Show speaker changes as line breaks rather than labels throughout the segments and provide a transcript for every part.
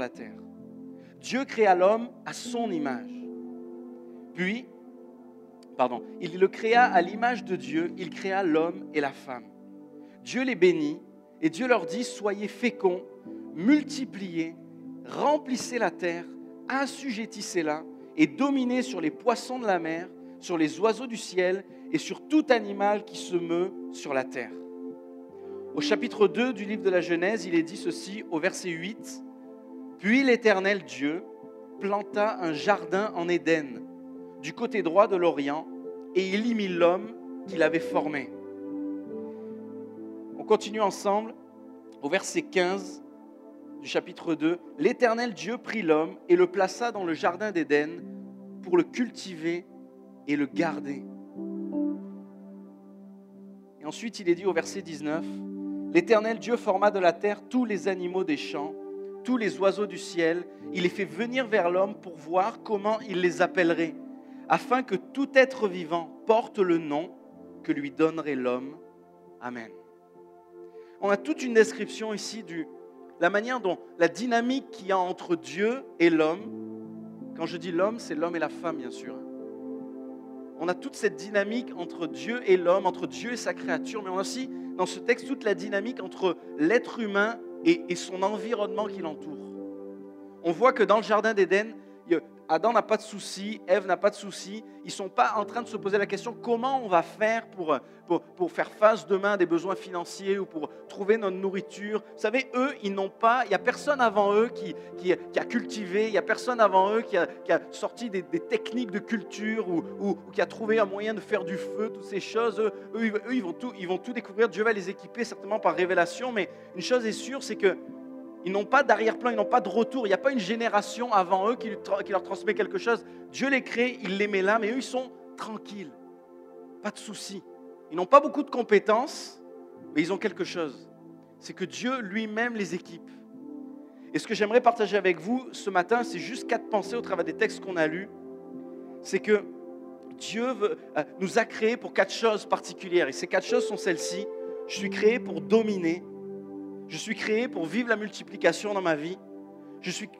la terre. Dieu créa l'homme à son image. Puis, pardon, il le créa à l'image de Dieu, il créa l'homme et la femme. Dieu les bénit et Dieu leur dit, soyez féconds, multipliez, remplissez la terre, assujettissez-la et dominez sur les poissons de la mer, sur les oiseaux du ciel et sur tout animal qui se meut sur la terre. Au chapitre 2 du livre de la Genèse, il est dit ceci au verset 8. Puis l'Éternel Dieu planta un jardin en Éden, du côté droit de l'Orient, et il y mit l'homme qu'il avait formé. On continue ensemble au verset 15 du chapitre 2. L'Éternel Dieu prit l'homme et le plaça dans le jardin d'Éden pour le cultiver et le garder. Ensuite, il est dit au verset 19, L'Éternel Dieu forma de la terre tous les animaux des champs, tous les oiseaux du ciel. Il les fait venir vers l'homme pour voir comment il les appellerait, afin que tout être vivant porte le nom que lui donnerait l'homme. Amen. On a toute une description ici de la manière dont la dynamique qu'il y a entre Dieu et l'homme. Quand je dis l'homme, c'est l'homme et la femme, bien sûr on a toute cette dynamique entre Dieu et l'homme, entre Dieu et sa créature, mais on a aussi dans ce texte toute la dynamique entre l'être humain et, son environnement qui l'entoure. On voit que dans le Jardin d'Éden, Adam n'a pas de souci, Ève n'a pas de souci. Ils ne sont pas en train de se poser la question comment on va faire pour, pour, faire face demain à des besoins financiers ou pour trouver notre nourriture? Vous savez, eux, ils n'ont pas, il n'y a personne avant eux qui, qui, a cultivé, il n'y a personne avant eux qui a, sorti des, techniques de culture ou, ou, qui a trouvé un moyen de faire du feu, toutes ces choses. Eux, eux, ils, vont tout, ils vont tout découvrir. Dieu va les équiper certainement par révélation, mais une chose est sûre, c'est que ils n'ont pas d'arrière-plan, ils n'ont pas de retour. Il n'y a pas une génération avant eux qui, leur transmet quelque chose. Dieu les crée, il les met là, mais eux, ils sont tranquilles. Pas de soucis. Ils n'ont pas beaucoup de compétences, mais ils ont quelque chose. C'est que Dieu lui-même les équipe. Et ce que j'aimerais partager avec vous ce matin, c'est juste quatre pensées au travers des textes qu'on a lus. C'est que Dieu euh, nous a créés pour quatre choses particulières. Et ces quatre choses sont celles-ci. Je suis créé pour dominer, je suis créé pour vivre la multiplication dans ma vie. Je suis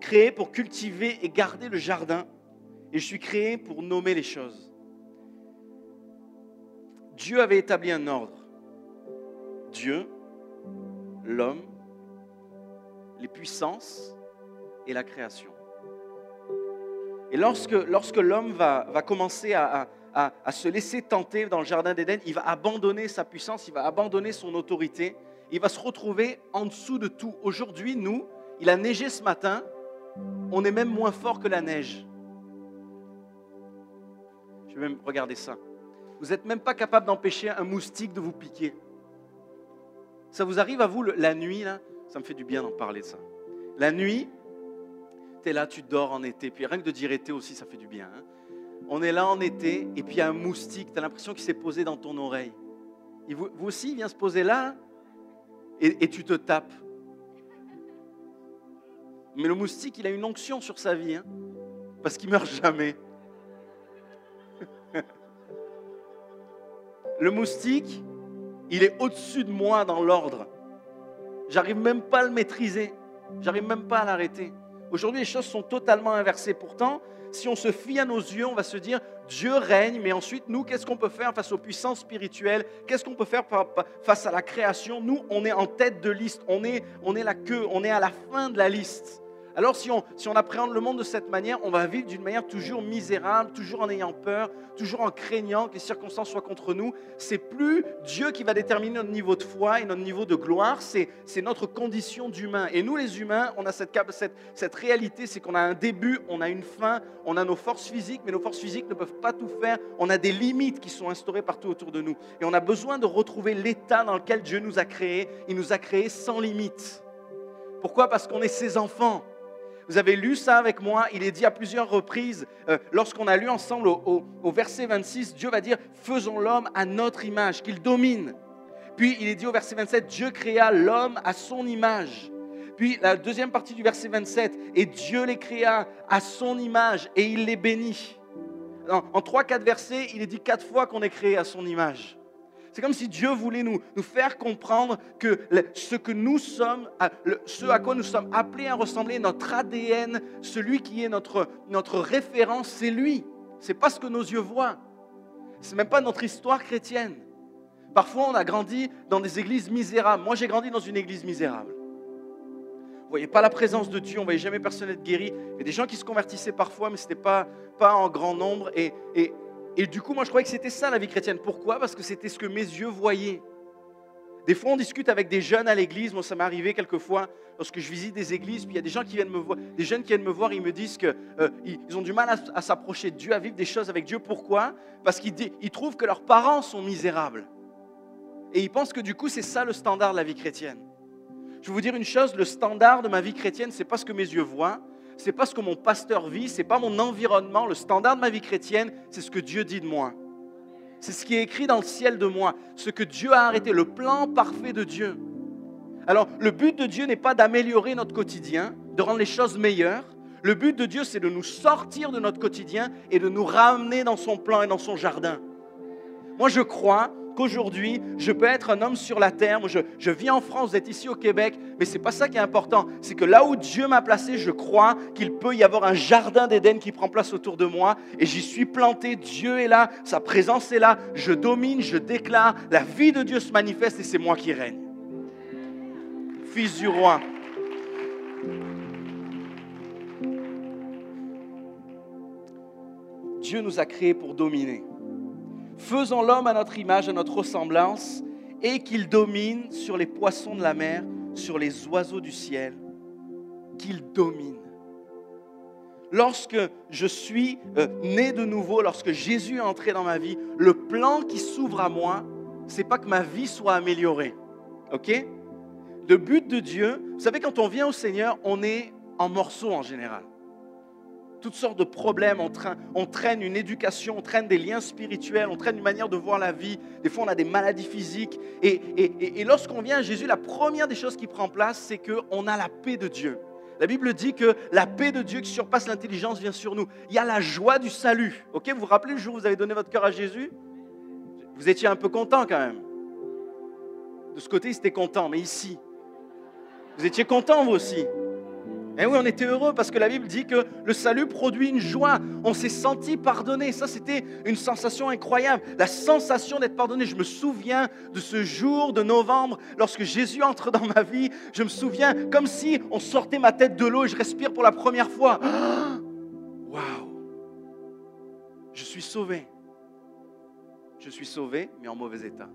créé pour cultiver et garder le jardin. Et je suis créé pour nommer les choses. Dieu avait établi un ordre. Dieu, l'homme, les puissances et la création. Et lorsque, l'homme va, commencer à, se laisser tenter dans le Jardin d'Éden, il va abandonner sa puissance, il va abandonner son autorité il va se retrouver en dessous de tout. Aujourd'hui, nous, il a neigé ce matin, on est même moins fort que la neige. Je vais même regarder ça. Vous n'êtes même pas capable d'empêcher un moustique de vous piquer. Ça vous arrive à vous la nuit, là? Ça me fait du bien d'en parler ça. La nuit, tu es là, tu dors en été. Puis rien que de dire été aussi, ça fait du bien. Hein. On est là en été, et puis il y a un moustique, tu as l'impression qu'il s'est posé dans ton oreille. vous, vous, aussi, il vient se poser là, et, tu te tapes. Mais le moustique, il a une onction sur sa vie, hein, parce qu'il meurt jamais. le moustique, il est au-dessus de moi dans l'ordre. J'arrive même pas à le maîtriser. J'arrive même pas à l'arrêter. Aujourd'hui, les choses sont totalement inversées. Pourtant, si on se fie à nos yeux, on va se dire Dieu règne, mais ensuite, nous, qu'est-ce qu'on peut faire face aux puissances spirituelles? Qu'est-ce qu'on peut faire face à la création? Nous, on est en tête de liste, on est, on est la queue, on est à la fin de la liste. Alors si on, si on appréhende le monde de cette manière, on va vivre d'une manière toujours misérable, toujours en ayant peur, toujours en craignant que les circonstances soient contre nous. C'est plus Dieu qui va déterminer notre niveau de foi et notre niveau de gloire, c'est notre condition d'humain. Et nous les humains, on a cette, cette, cette réalité, c'est qu'on a un début, on a une fin, on a nos forces physiques, mais nos forces physiques ne peuvent pas tout faire. On a des limites qui sont instaurées partout autour de nous. Et on a besoin de retrouver l'état dans lequel Dieu nous a créés. Il nous a créés sans limite. Pourquoi? Parce qu'on est ses enfants. Vous avez lu ça avec moi, il est dit à plusieurs reprises, euh, lorsqu'on a lu ensemble au, verset 26, Dieu va dire, faisons l'homme à notre image, qu'il domine. Puis il est dit au verset 27, Dieu créa l'homme à son image. Puis la deuxième partie du verset 27, et Dieu les créa à son image et il les bénit. En, trois, quatre versets, il est dit quatre fois qu'on est créé à son image. C'est comme si Dieu voulait nous, nous faire comprendre que ce que nous sommes, ce à quoi nous sommes appelés à ressembler, notre ADN, celui qui est notre, notre référence, c'est lui. C'est pas ce que nos yeux voient. C'est même pas notre histoire chrétienne. Parfois, on a grandi dans des églises misérables. Moi, j'ai grandi dans une église misérable. Vous voyez pas la présence de Dieu, on voyait jamais personne être guéri. Il y a des gens qui se convertissaient parfois, mais ce n'était pas, pas en grand nombre. Et, et du coup, moi, je croyais que c'était ça la vie chrétienne. Pourquoi? Parce que c'était ce que mes yeux voyaient. Des fois, on discute avec des jeunes à l'église. Moi, ça m'est arrivé quelquefois lorsque je visite des églises. Puis il y a des gens qui viennent me voir, des jeunes qui viennent me voir. Ils me disent qu'ils euh, ont du mal à, s'approcher de Dieu, à vivre des choses avec Dieu. Pourquoi? Parce qu'ils ils trouvent que leurs parents sont misérables. Et ils pensent que du coup, c'est ça le standard de la vie chrétienne. Je vais vous dire une chose le standard de ma vie chrétienne, c'est pas ce que mes yeux voient, c'est pas ce que mon pasteur vit, c'est pas mon environnement. Le standard de ma vie chrétienne, c'est ce que Dieu dit de moi. C'est ce qui est écrit dans le ciel de moi, ce que Dieu a arrêté, le plan parfait de Dieu. Alors, le but de Dieu n'est pas d'améliorer notre quotidien, de rendre les choses meilleures. Le but de Dieu, c'est de nous sortir de notre quotidien et de nous ramener dans son plan et dans son jardin. Moi, je crois qu'aujourd'hui, je peux être un homme sur la terre. je, je vis en France, vous êtes ici au Québec, mais ce n'est pas ça qui est important. C'est que là où Dieu m'a placé, je crois qu'il peut y avoir un jardin d'Éden qui prend place autour de moi. Et j'y suis planté. Dieu est là, sa présence est là. Je domine, je déclare. La vie de Dieu se manifeste et c'est moi qui règne. Fils du roi. Dieu nous a créés pour dominer. Faisons l'homme à notre image, à notre ressemblance, et qu'il domine sur les poissons de la mer, sur les oiseaux du ciel, qu'il domine. Lorsque je suis euh, né de nouveau, lorsque Jésus est entré dans ma vie, le plan qui s'ouvre à moi, c'est pas que ma vie soit améliorée. OK? Le but de Dieu, vous savez, quand on vient au Seigneur, on est en morceaux en général toutes sortes de problèmes, on traîne, une éducation, on traîne des liens spirituels, on traîne une manière de voir la vie. Des fois, on a des maladies physiques. Et, lorsqu'on vient à Jésus, la première des choses qui prend place, c'est qu'on a la paix de Dieu. La Bible dit que la paix de Dieu qui surpasse l'intelligence vient sur nous. Il y a la joie du salut. Ok, vous vous rappelez le jour où vous avez donné votre cœur à Jésus? Vous étiez un peu content quand même. De ce côté, ils étaient contents, mais ici, vous étiez content vous aussi. Eh oui, on était heureux parce que la Bible dit que le salut produit une joie. On s'est senti pardonné. Ça, c'était une sensation incroyable. La sensation d'être pardonné. Je me souviens de ce jour de novembre, lorsque Jésus entre dans ma vie. Je me souviens comme si on sortait ma tête de l'eau et je respire pour la première fois. Waouh! Je suis sauvé. Je suis sauvé, mais en mauvais état.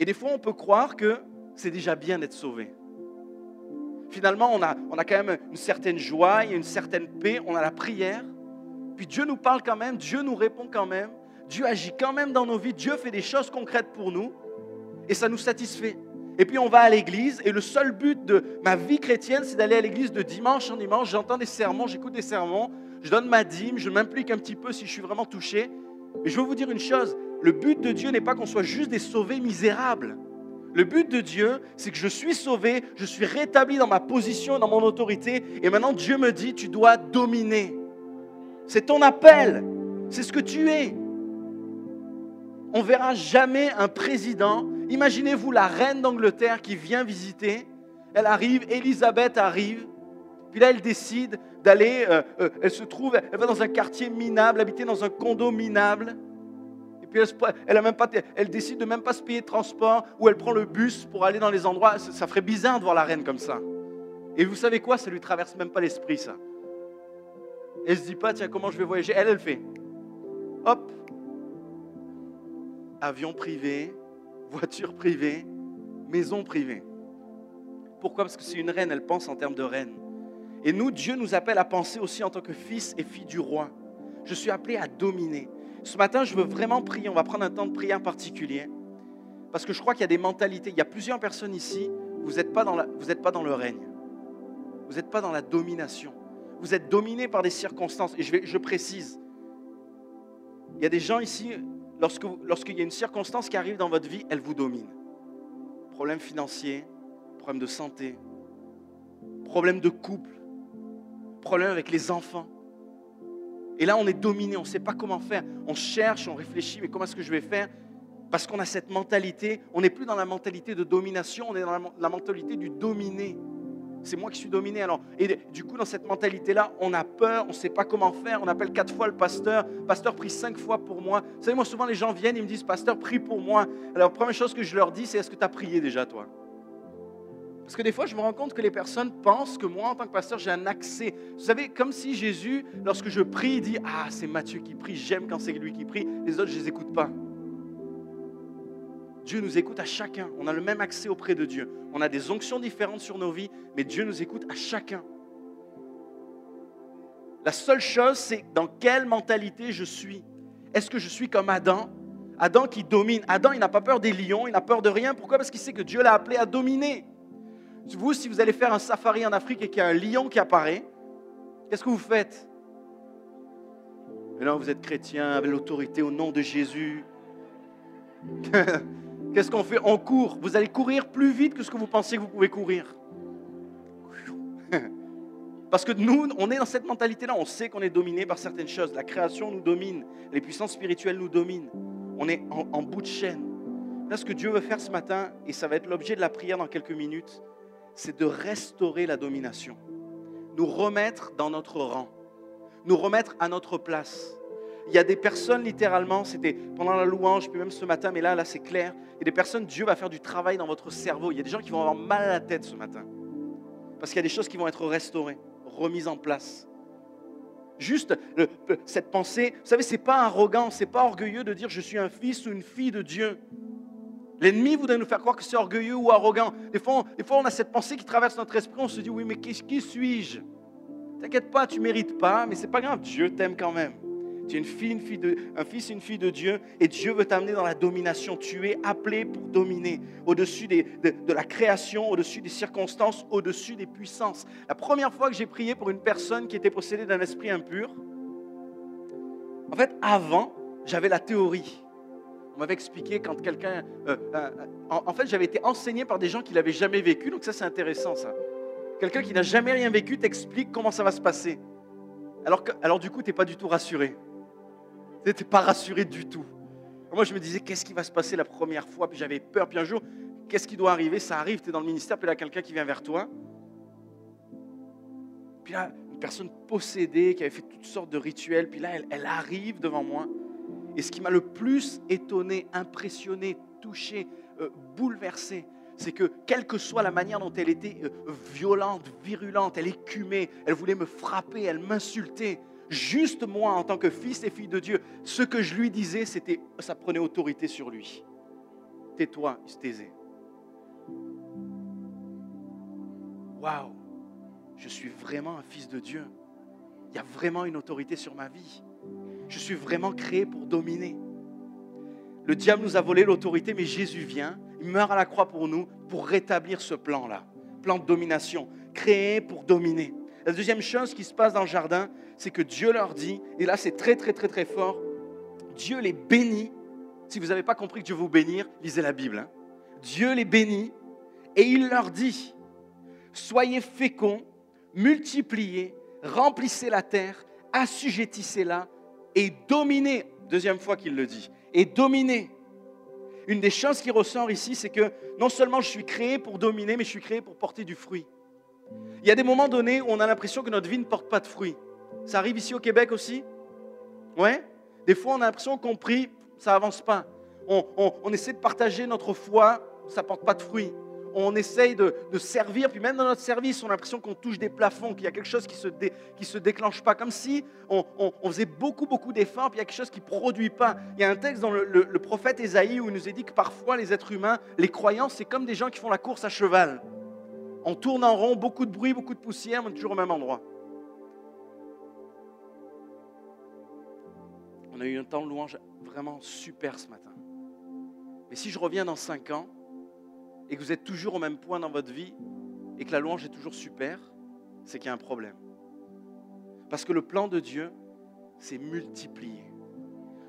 Et des fois, on peut croire que c'est déjà bien d'être sauvé. Finalement, on a, on a quand même une certaine joie, une certaine paix, on a la prière. Puis Dieu nous parle quand même, Dieu nous répond quand même, Dieu agit quand même dans nos vies, Dieu fait des choses concrètes pour nous et ça nous satisfait. Et puis on va à l'église et le seul but de ma vie chrétienne, c'est d'aller à l'église de dimanche en dimanche. J'entends des sermons, j'écoute des sermons, je donne ma dîme, je m'implique un petit peu si je suis vraiment touché. Mais je veux vous dire une chose, le but de Dieu n'est pas qu'on soit juste des sauvés misérables. Le but de Dieu, c'est que je suis sauvé, je suis rétabli dans ma position, dans mon autorité, et maintenant Dieu me dit, tu dois dominer. C'est ton appel, c'est ce que tu es. On verra jamais un président. Imaginez-vous la reine d'Angleterre qui vient visiter. Elle arrive, Elisabeth arrive, puis là elle décide d'aller, euh, euh, elle se trouve, elle va dans un quartier minable, habiter dans un condo minable elle décide de même pas se payer de transport, ou elle prend le bus pour aller dans les endroits. Ça, ferait bizarre de voir la reine comme ça. Et vous savez quoi? Ça lui traverse même pas l'esprit, ça. Elle se dit pas, tiens, comment je vais voyager? Elle, elle fait. Hop. Avion privé, voiture privée, maison privée. Pourquoi? Parce que c'est une reine, elle pense en termes de reine. Et nous, Dieu nous appelle à penser aussi en tant que fils et fille du roi. Je suis appelé à dominer. Ce matin, je veux vraiment prier. On va prendre un temps de prière particulier. Parce que je crois qu'il y a des mentalités. Il y a plusieurs personnes ici. Vous n'êtes pas, dans pas dans le règne. Vous n'êtes pas dans la domination. Vous êtes dominé par des circonstances. Et je, je précise. Il y a des gens ici, lorsqu'il y a une circonstance qui arrive dans votre vie, elle vous domine. Problème financier, problème de santé, problème de couple, problème avec les enfants Et là, on est dominé, on ne sait pas comment faire. On cherche, on réfléchit, mais comment est-ce que je vais faire? Parce qu'on a cette mentalité, on n'est plus dans la mentalité de domination, on est dans la, mentalité du dominé. C'est moi qui suis dominé. Alors, et du coup, dans cette mentalité-là, on a peur, on ne sait pas comment faire. On appelle quatre fois le pasteur. Pasteur, prie cinq fois pour moi. Vous savez, moi, souvent, les gens viennent, ils me disent, Pasteur, prie pour moi. Alors, la première chose que je leur dis, c'est Est-ce que tu as prié déjà, toi? Parce que des fois, je me rends compte que les personnes pensent que moi, en tant que pasteur, j'ai un accès. Vous savez, comme si Jésus, lorsque je prie, dit Ah, c'est Matthieu qui prie, j'aime quand c'est lui qui prie, les autres, je ne les écoute pas. Dieu nous écoute à chacun. On a le même accès auprès de Dieu. On a des onctions différentes sur nos vies, mais Dieu nous écoute à chacun. La seule chose, c'est dans quelle mentalité je suis. Est-ce que je suis comme Adam? Adam qui domine. Adam, il n'a pas peur des lions, il n'a peur de rien. Pourquoi? Parce qu'il sait que Dieu l'a appelé à dominer. Vous, si vous allez faire un safari en Afrique et qu'il y a un lion qui apparaît, qu'est-ce que vous faites Mais non, vous êtes chrétien avec l'autorité au nom de Jésus. qu'est-ce qu'on fait On court. Vous allez courir plus vite que ce que vous pensez que vous pouvez courir. Parce que nous, on est dans cette mentalité-là. On sait qu'on est dominé par certaines choses. La création nous domine. Les puissances spirituelles nous dominent. On est en, en bout de chaîne. Là, ce que Dieu veut faire ce matin, et ça va être l'objet de la prière dans quelques minutes, c'est de restaurer la domination, nous remettre dans notre rang, nous remettre à notre place. Il y a des personnes, littéralement, c'était pendant la louange, puis même ce matin, mais là, là, c'est clair. Il y a des personnes, Dieu va faire du travail dans votre cerveau. Il y a des gens qui vont avoir mal à la tête ce matin. Parce qu'il y a des choses qui vont être restaurées, remises en place. Juste cette pensée, vous savez, ce n'est pas arrogant, ce n'est pas orgueilleux de dire je suis un fils ou une fille de Dieu. L'ennemi voudrait nous faire croire que c'est orgueilleux ou arrogant. Des fois, on, des fois, on a cette pensée qui traverse notre esprit. On se dit, oui, mais qui, suis-je? T'inquiète pas, tu mérites pas, mais c'est pas grave. Dieu t'aime quand même. Tu es une fille, une fille de, un fils, une fille de Dieu, et Dieu veut t'amener dans la domination. Tu es appelé pour dominer au-dessus de, de, la création, au-dessus des circonstances, au-dessus des puissances. La première fois que j'ai prié pour une personne qui était possédée d'un esprit impur, en fait, avant, j'avais la théorie. On m'avait expliqué quand quelqu'un... Euh, euh, en, fait, j'avais été enseigné par des gens qui l'avaient jamais vécu, donc ça c'est intéressant ça. Quelqu'un qui n'a jamais rien vécu t'explique comment ça va se passer. Alors, alors du coup, tu n'es pas du tout rassuré. Tu n'es pas rassuré du tout. Moi, je me disais, qu'est-ce qui va se passer la première fois? Puis j'avais peur. Puis un jour, qu'est-ce qui doit arriver? Ça arrive, tu es dans le ministère, puis là, quelqu'un qui vient vers toi. Puis là, une personne possédée qui avait fait toutes sortes de rituels. Puis là, elle arrive devant moi. Et ce qui m'a le plus étonné, impressionné, touché, euh, bouleversé, c'est que quelle que soit la manière dont elle était euh, violente, virulente, elle écumait, elle voulait me frapper, elle m'insultait, juste moi en tant que fils et fille de Dieu, ce que je lui disais, c'était, ça prenait autorité sur lui. Tais-toi, il se taisait. Waouh, je suis vraiment un fils de Dieu. Il y a vraiment une autorité sur ma vie. Je suis vraiment créé pour dominer. Le diable nous a volé l'autorité, mais Jésus vient, il meurt à la croix pour nous, pour rétablir ce plan-là, plan de domination, créé pour dominer. La deuxième chose qui se passe dans le jardin, c'est que Dieu leur dit, et là c'est très très très très fort, Dieu les bénit. Si vous n'avez pas compris que Dieu vous bénir, lisez la Bible. Hein. Dieu les bénit et il leur dit, soyez féconds, multipliez, remplissez la terre, assujettissez-la et dominer. Deuxième fois qu'il le dit. Et dominer. Une des choses qui ressort ici, c'est que non seulement je suis créé pour dominer, mais je suis créé pour porter du fruit. Il y a des moments donnés où on a l'impression que notre vie ne porte pas de fruit. Ça arrive ici au Québec aussi? Ouais? Des fois, on a l'impression qu'on prie, ça avance pas. On, on essaie de partager notre foi, ça porte pas de fruit on essaye de, servir, puis même dans notre service, on a l'impression qu'on touche des plafonds, qu'il y a quelque chose qui se, se déclenche pas, comme si on, faisait beaucoup, beaucoup d'efforts, puis il y a quelque chose qui produit pas. Il y a un texte dans le, prophète Ésaïe où il nous est dit que parfois les êtres humains, les croyants, c'est comme des gens qui font la course à cheval. On tourne en rond, beaucoup de bruit, beaucoup de poussière, mais toujours au même endroit. On a eu un temps de louange vraiment super ce matin. Mais si je reviens dans cinq ans, et que vous êtes toujours au même point dans votre vie et que la louange est toujours super, c'est qu'il y a un problème. Parce que le plan de Dieu, c'est multiplier.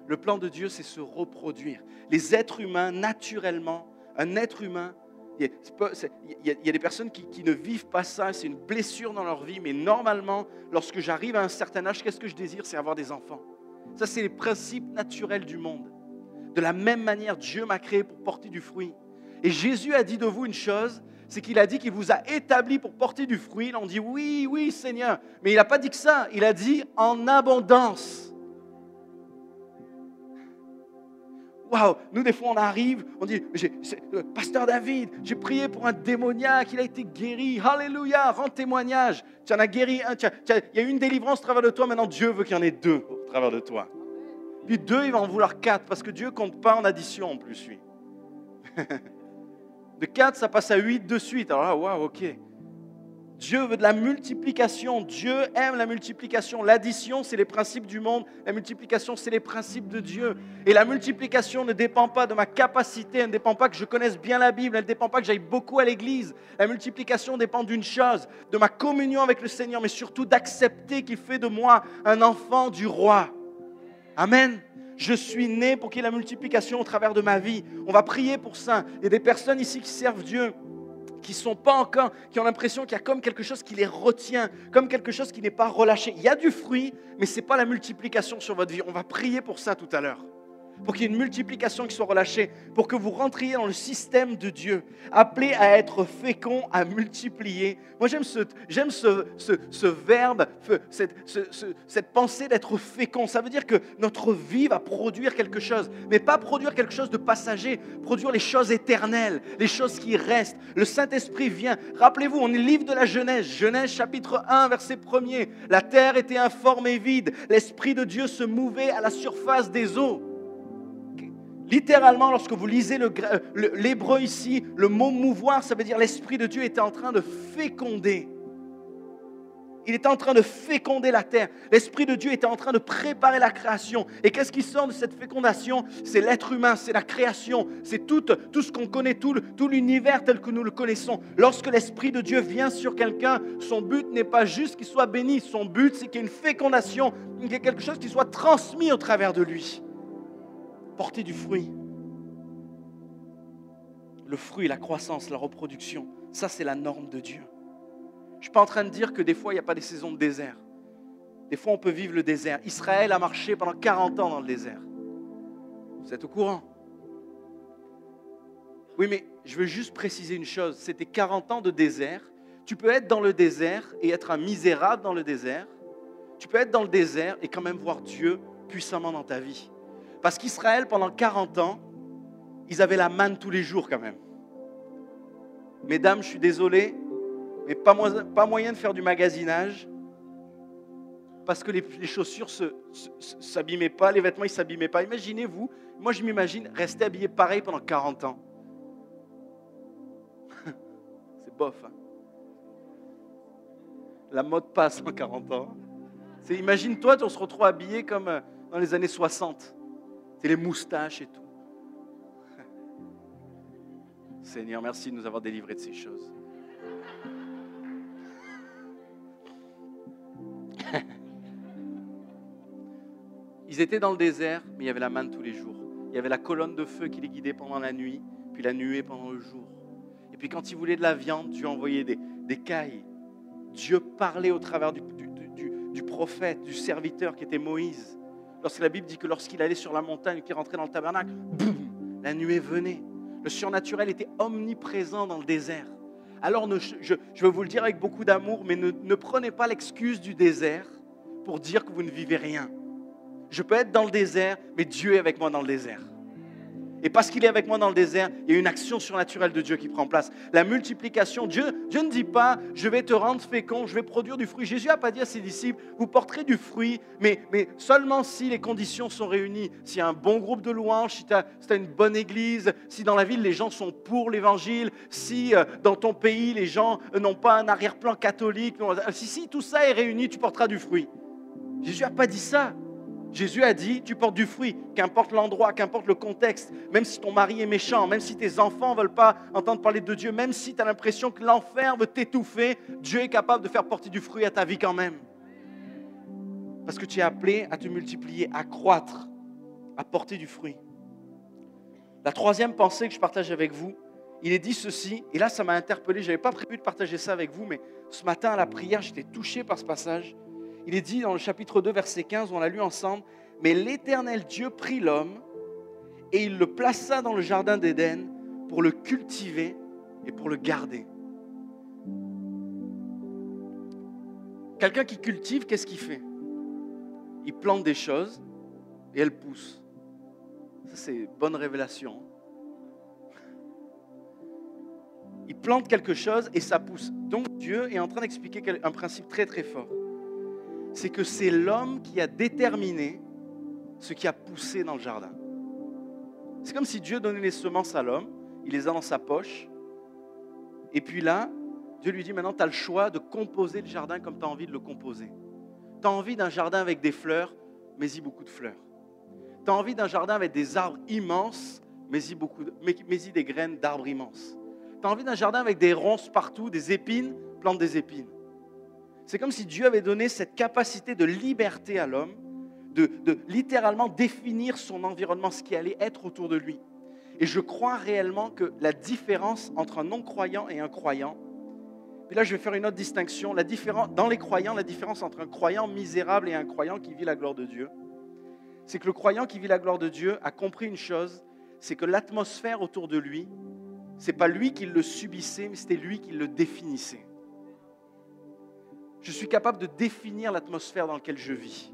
Le plan de Dieu, c'est se reproduire. Les êtres humains, naturellement, un être humain Il y, a, des personnes qui, ne vivent pas ça, c'est une blessure dans leur vie, mais normalement, lorsque j'arrive à un certain âge, qu'est-ce que je désire? C'est avoir des enfants. Ça, c'est les principes naturels du monde. De la même manière, Dieu m'a créé pour porter du fruit. Et Jésus a dit de vous une chose, c'est qu'il a dit qu'il vous a établi pour porter du fruit. Là, on dit oui, oui, Seigneur. Mais il n'a pas dit que ça. Il a dit en abondance. Waouh, nous des fois on arrive, on dit, euh, Pasteur David, j'ai prié pour un démoniaque, il a été guéri, Alléluia, rends témoignage. Tu en as guéri un, il y a une délivrance au travers de toi, maintenant Dieu veut qu'il y en ait deux au travers de toi. Puis deux, il va en vouloir quatre, parce que Dieu compte pas en addition en plus, lui. De 4, ça passe à 8 de suite. Alors là, waouh, ok. Dieu veut de la multiplication. Dieu aime la multiplication. L'addition, c'est les principes du monde. La multiplication, c'est les principes de Dieu. Et la multiplication ne dépend pas de ma capacité. Elle ne dépend pas que je connaisse bien la Bible. Elle ne dépend pas que j'aille beaucoup à l'église. La multiplication dépend d'une chose, de ma communion avec le Seigneur, mais surtout d'accepter qu'il fait de moi un enfant du roi. Amen. Je suis né pour qu'il y ait la multiplication au travers de ma vie. On va prier pour ça. Il y a des personnes ici qui servent Dieu qui sont pas encore, qui ont l'impression qu'il y a comme quelque chose qui les retient, comme quelque chose qui n'est pas relâché. Il y a du fruit, mais ce n'est pas la multiplication sur votre vie. On va prier pour ça tout à l'heure pour qu'il y ait une multiplication qui soit relâchée, pour que vous rentriez dans le système de Dieu, appelé à être fécond, à multiplier. Moi, j'aime ce, j'aime ce, ce, verbe, cette, cette pensée d'être fécond. Ça veut dire que notre vie va produire quelque chose, mais pas produire quelque chose de passager, produire les choses éternelles, les choses qui restent. Le Saint-Esprit vient. Rappelez-vous, on est livre de la Genèse, Genèse chapitre 1, verset 1er. La terre était informe et vide, l'Esprit de Dieu se mouvait à la surface des eaux. Littéralement, lorsque vous lisez l'hébreu ici, le mot mouvoir, ça veut dire l'Esprit de Dieu était en train de féconder. Il était en train de féconder la terre. L'Esprit de Dieu était en train de préparer la création. Et qu'est-ce qui sort de cette fécondation? C'est l'être humain, c'est la création, c'est tout, tout ce qu'on connaît, tout l'univers tel que nous le connaissons. Lorsque l'Esprit de Dieu vient sur quelqu'un, son but n'est pas juste qu'il soit béni, son but c'est qu'il y ait une fécondation, qu'il y ait quelque chose qui soit transmis au travers de lui porter du fruit. Le fruit, la croissance, la reproduction, ça c'est la norme de Dieu. Je ne suis pas en train de dire que des fois il n'y a pas des saisons de désert. Des fois on peut vivre le désert. Israël a marché pendant 40 ans dans le désert. Vous êtes au courant? Oui, mais je veux juste préciser une chose. C'était 40 ans de désert. Tu peux être dans le désert et être un misérable dans le désert. Tu peux être dans le désert et quand même voir Dieu puissamment dans ta vie. Parce qu'Israël, pendant 40 ans, ils avaient la manne tous les jours quand même. Mesdames, je suis désolé, mais pas, moyen de faire du magasinage parce que les, chaussures ne s'abîmaient pas, les vêtements ne s'abîmaient pas. Imaginez-vous, moi je m'imagine rester habillé pareil pendant 40 ans. C'est bof. Hein. La mode passe en 40 ans. Imagine-toi, on se retrouve habillé comme euh, dans les années 60 les moustaches et tout. Seigneur, merci de nous avoir délivrés de ces choses. Ils étaient dans le désert, mais il y avait la manne tous les jours. Il y avait la colonne de feu qui les guidait pendant la nuit, puis la nuée pendant le jour. Et puis quand ils voulaient de la viande, Dieu envoyait des, des cailles. Dieu parlait au travers du prophète, du serviteur qui était Moïse. Lorsque la Bible dit que lorsqu'il allait sur la montagne, qu'il rentrait dans le tabernacle, boum, la nuée venait. Le surnaturel était omniprésent dans le désert. Alors je, veux vous le dire avec beaucoup d'amour, mais ne prenez pas l'excuse du désert pour dire que vous ne vivez rien. Je peux être dans le désert, mais Dieu est avec moi dans le désert. Et parce qu'il est avec moi dans le désert, il y a une action surnaturelle de Dieu qui prend place. La multiplication, Dieu, Dieu ne dit pas, je vais te rendre fécond, je vais produire du fruit. Jésus n'a pas dit à ses disciples, vous porterez du fruit, mais, mais seulement si les conditions sont réunies. S'il y a un bon groupe de louanges, si tu as, une bonne église, si dans la ville les gens sont pour l'évangile, si euh, dans ton pays les gens n'ont pas un arrière-plan catholique, si, si tout ça est réuni, tu porteras du fruit. Jésus n'a pas dit ça. Jésus a dit, tu portes du fruit, qu'importe l'endroit, qu'importe le contexte, même si ton mari est méchant, même si tes enfants ne veulent pas entendre parler de Dieu, même si tu as l'impression que l'enfer veut t'étouffer, Dieu est capable de faire porter du fruit à ta vie quand même. Parce que tu es appelé à te multiplier, à croître, à porter du fruit. La troisième pensée que je partage avec vous, il est dit ceci, et là ça m'a interpellé, je n'avais pas prévu de partager ça avec vous, mais ce matin à la prière, j'étais touché par ce passage. Il est dit dans le chapitre 2, verset 15, on l'a lu ensemble, mais l'Éternel Dieu prit l'homme et il le plaça dans le jardin d'Éden pour le cultiver et pour le garder. Quelqu'un qui cultive, qu'est-ce qu'il fait? Il plante des choses et elles poussent. Ça, c'est bonne révélation. Il plante quelque chose et ça pousse. Donc Dieu est en train d'expliquer un principe très très fort. C'est que c'est l'homme qui a déterminé ce qui a poussé dans le jardin. C'est comme si Dieu donnait les semences à l'homme, il les a dans sa poche, et puis là, Dieu lui dit maintenant, tu as le choix de composer le jardin comme tu as envie de le composer. Tu as envie d'un jardin avec des fleurs, mets-y beaucoup de fleurs. Tu as envie d'un jardin avec des arbres immenses, mets-y, beaucoup mets-y des graines d'arbres immenses. Tu as envie d'un jardin avec des ronces partout, des épines, plante des épines. C'est comme si Dieu avait donné cette capacité de liberté à l'homme, de, littéralement définir son environnement, ce qui allait être autour de lui. Et je crois réellement que la différence entre un non-croyant et un croyant, puis là je vais faire une autre distinction, la différence, dans les croyants, la différence entre un croyant misérable et un croyant qui vit la gloire de Dieu, c'est que le croyant qui vit la gloire de Dieu a compris une chose, c'est que l'atmosphère autour de lui, c'est pas lui qui le subissait, mais c'était lui qui le définissait. Je suis capable de définir l'atmosphère dans laquelle je vis.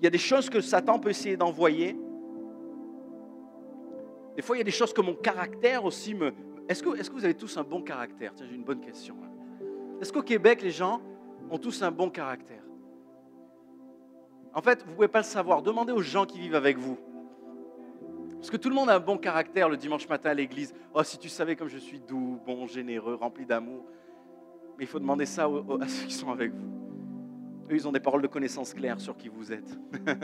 Il y a des choses que Satan peut essayer d'envoyer. Des fois, il y a des choses que mon caractère aussi me... Est-ce que, vous avez tous un bon caractère? Tiens, j'ai une bonne question. Est-ce qu'au Québec, les gens ont tous un bon caractère? En fait, vous ne pouvez pas le savoir. Demandez aux gens qui vivent avec vous. Parce que tout le monde a un bon caractère le dimanche matin à l'église. Oh, si tu savais comme je suis doux, bon, généreux, rempli d'amour. Mais il faut demander ça à ceux qui sont avec vous. Eux, ils ont des paroles de connaissance claires sur qui vous êtes.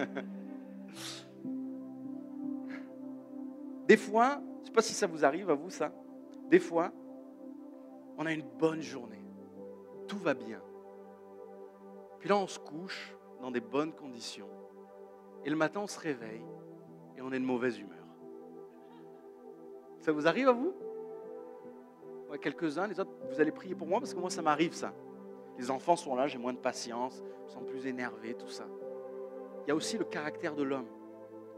des fois, je ne sais pas si ça vous arrive à vous, ça. Des fois, on a une bonne journée. Tout va bien. Puis là, on se couche dans des bonnes conditions. Et le matin, on se réveille et on est de mauvaise humeur. Ça vous arrive à vous? Quelques-uns, les autres, vous allez prier pour moi parce que moi, ça m'arrive ça. Les enfants sont là, j'ai moins de patience, ils sont plus énervés, tout ça. Il y a aussi le caractère de l'homme.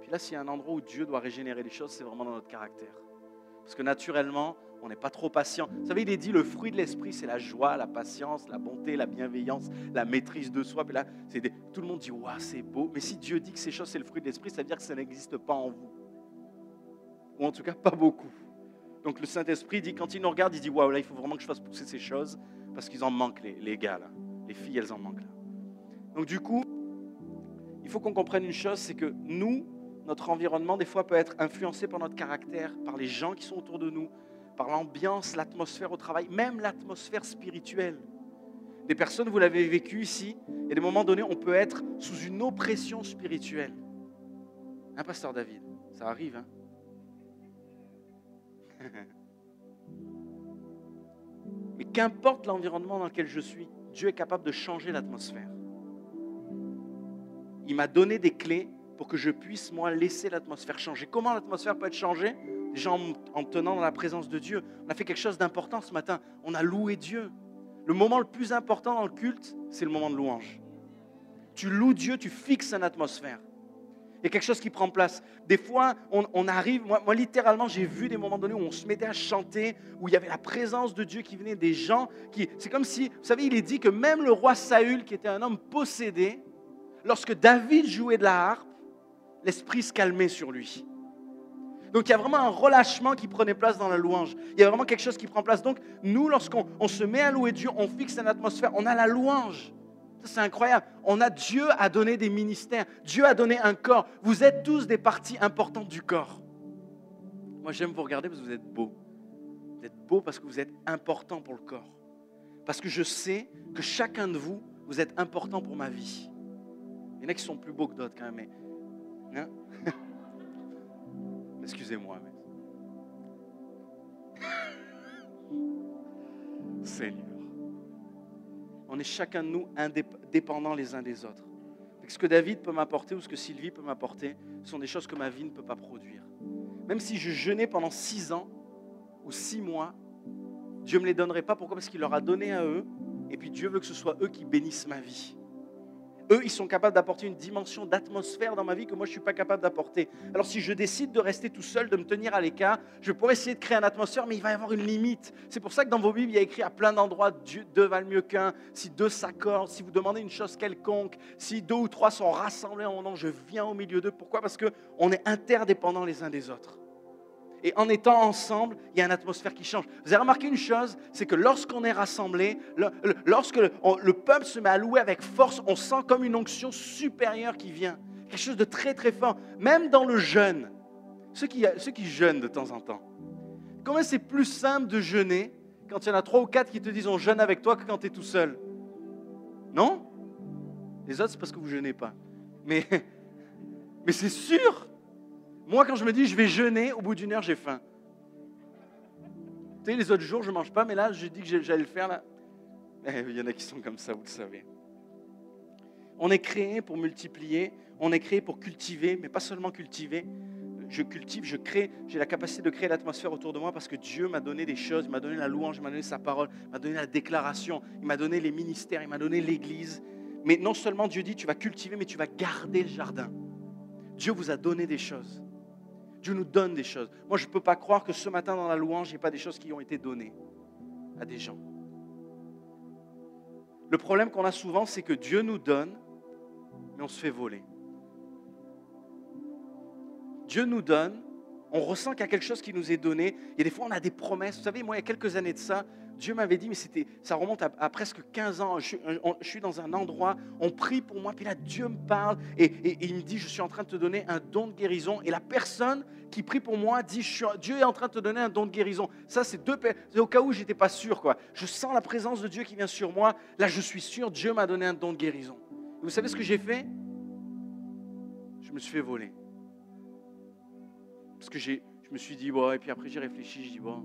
Puis là, s'il y a un endroit où Dieu doit régénérer les choses, c'est vraiment dans notre caractère. Parce que naturellement, on n'est pas trop patient. Vous savez, il est dit, le fruit de l'esprit, c'est la joie, la patience, la bonté, la bienveillance, la maîtrise de soi. Puis là, tout le monde dit, waouh, c'est beau. Mais si Dieu dit que ces choses, c'est le fruit de l'esprit, ça veut dire que ça n'existe pas en vous. Ou en tout cas, pas beaucoup. Donc le Saint-Esprit dit, quand il nous regarde, il dit, waouh, là, il faut vraiment que je fasse pousser ces choses, parce qu'ils en manquent, les, les gars. Les filles, elles en manquent, là. Donc du coup, il faut qu'on comprenne une chose, c'est que nous, notre environnement, des fois, peut être influencé par notre caractère, par les gens qui sont autour de nous, par l'ambiance, l'atmosphère au travail, même l'atmosphère spirituelle. Des personnes, vous l'avez vécu ici, et à des moments donnés, on peut être sous une oppression spirituelle. Hein, pasteur David? Ça arrive, hein? Mais qu'importe l'environnement dans lequel je suis, Dieu est capable de changer l'atmosphère. Il m'a donné des clés pour que je puisse, moi, laisser l'atmosphère changer. Comment l'atmosphère peut être changée? Déjà en, en tenant dans la présence de Dieu. On a fait quelque chose d'important ce matin. On a loué Dieu. Le moment le plus important dans le culte, c'est le moment de louange. Tu loues Dieu, tu fixes une atmosphère. Il y a quelque chose qui prend place. Des fois, on, arrive, moi, littéralement, j'ai vu des moments donnés où on se mettait à chanter, où il y avait la présence de Dieu qui venait, des gens qui... C'est comme si, vous savez, il est dit que même le roi Saül, qui était un homme possédé, lorsque David jouait de la harpe, l'esprit se calmait sur lui. Donc il y a vraiment un relâchement qui prenait place dans la louange. Il y a vraiment quelque chose qui prend place. Donc nous, lorsqu'on se met à louer Dieu, on fixe une atmosphère, on a la louange. C'est incroyable. On a Dieu a donné des ministères. Dieu a donné un corps. Vous êtes tous des parties importantes du corps. Moi, j'aime vous regarder parce que vous êtes beaux. Vous êtes beaux parce que vous êtes important pour le corps. Parce que je sais que chacun de vous, vous êtes important pour ma vie. Il y en a qui sont plus beaux que d'autres quand même. Mais... Hein? Excusez-moi. Mais... Seigneur on est chacun de nous indépendants les uns des autres. Ce que David peut m'apporter ou ce que Sylvie peut m'apporter sont des choses que ma vie ne peut pas produire. Même si je jeûnais pendant six ans, ou six mois, Dieu ne me les donnerait pas. Pourquoi? Parce qu'il leur a donné à eux. Et puis Dieu veut que ce soit eux qui bénissent ma vie. Eux, ils sont capables d'apporter une dimension d'atmosphère dans ma vie que moi, je ne suis pas capable d'apporter. Alors si je décide de rester tout seul, de me tenir à l'écart, je pourrais essayer de créer une atmosphère, mais il va y avoir une limite. C'est pour ça que dans vos Bibles, il y a écrit à plein d'endroits, deux valent mieux qu'un, si deux s'accordent, si vous demandez une chose quelconque, si deux ou trois sont rassemblés en mon nom, je viens au milieu d'eux. Pourquoi? Parce qu'on est interdépendants les uns des autres. Et en étant ensemble, il y a une atmosphère qui change. Vous avez remarqué une chose, c'est que lorsqu'on est rassemblé, lorsque le, peuple se met à louer avec force, on sent comme une onction supérieure qui vient. Quelque chose de très très fort. Même dans le jeûne, ceux qui, ceux qui jeûnent de temps en temps. Comment c'est plus simple de jeûner quand il y en a trois ou quatre qui te disent on jeûne avec toi que quand tu es tout seul? Non? Les autres, c'est parce que vous jeûnez pas. Mais, mais c'est sûr moi, quand je me dis je vais jeûner, au bout d'une heure, j'ai faim. Tu sais, les autres jours, je ne mange pas, mais là, je dis que j'allais le faire. Là. Eh, il y en a qui sont comme ça, vous le savez. On est créé pour multiplier, on est créé pour cultiver, mais pas seulement cultiver. Je cultive, je crée, j'ai la capacité de créer l'atmosphère autour de moi parce que Dieu m'a donné des choses, il m'a donné la louange, il m'a donné sa parole, il m'a donné la déclaration, il m'a donné les ministères, il m'a donné l'Église. Mais non seulement Dieu dit tu vas cultiver, mais tu vas garder le jardin. Dieu vous a donné des choses. Dieu nous donne des choses. Moi, je ne peux pas croire que ce matin dans la louange, il n'y ait pas des choses qui ont été données à des gens. Le problème qu'on a souvent, c'est que Dieu nous donne, mais on se fait voler. Dieu nous donne, on ressent qu'il y a quelque chose qui nous est donné. Il y a des fois, on a des promesses. Vous savez, moi, il y a quelques années de ça, Dieu m'avait dit, mais c'était, ça remonte à, presque 15 ans. Je, suis dans un endroit, on prie pour moi, puis là, Dieu me parle et, il me dit, je suis en train de te donner un don de guérison. Et la personne qui prie pour moi dit, Dieu est en train de te donner un don de guérison. Ça, c'est deux, au cas où j'étais pas sûr, quoi. Je sens la présence de Dieu qui vient sur moi. Là, je suis sûr, Dieu m'a donné un don de guérison. vous savez ce que j'ai fait? Je me suis fait voler. Parce que j'ai, je me suis dit, bon, et puis après j'ai réfléchi, je dis, bon,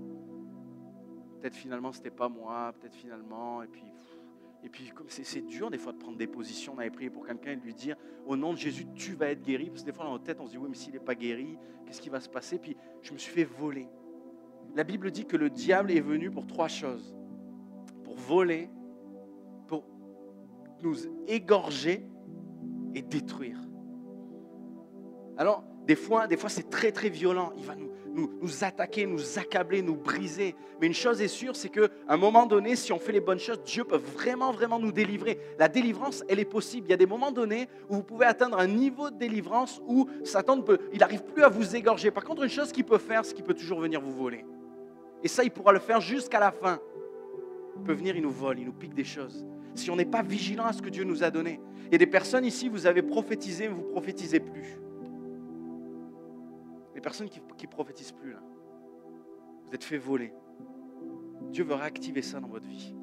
peut-être finalement c'était pas moi, peut-être finalement, et puis, et puis c'est, dur des fois de prendre des positions, on avait prié pour quelqu'un et de lui dire au nom de Jésus tu vas être guéri, parce que des fois dans notre tête on se dit oui mais s'il n'est pas guéri, qu'est-ce qui va se passer? Puis je me suis fait voler. La Bible dit que le diable est venu pour trois choses pour voler, pour nous égorger et détruire. Alors, des fois, des fois c'est très très violent. Il va nous, nous, attaquer, nous accabler, nous briser. Mais une chose est sûre, c'est qu'à un moment donné, si on fait les bonnes choses, Dieu peut vraiment, vraiment nous délivrer. La délivrance, elle est possible. Il y a des moments donnés où vous pouvez atteindre un niveau de délivrance où Satan peut, il n'arrive plus à vous égorger. Par contre, une chose qu'il peut faire, c'est qu'il peut toujours venir vous voler. Et ça, il pourra le faire jusqu'à la fin. Il peut venir, il nous vole, il nous pique des choses. Si on n'est pas vigilant à ce que Dieu nous a donné. Il y a des personnes ici, vous avez prophétisé, mais vous ne prophétisez plus. Les personnes qui ne prophétisent plus, là, vous êtes fait voler. Dieu veut réactiver ça dans votre vie.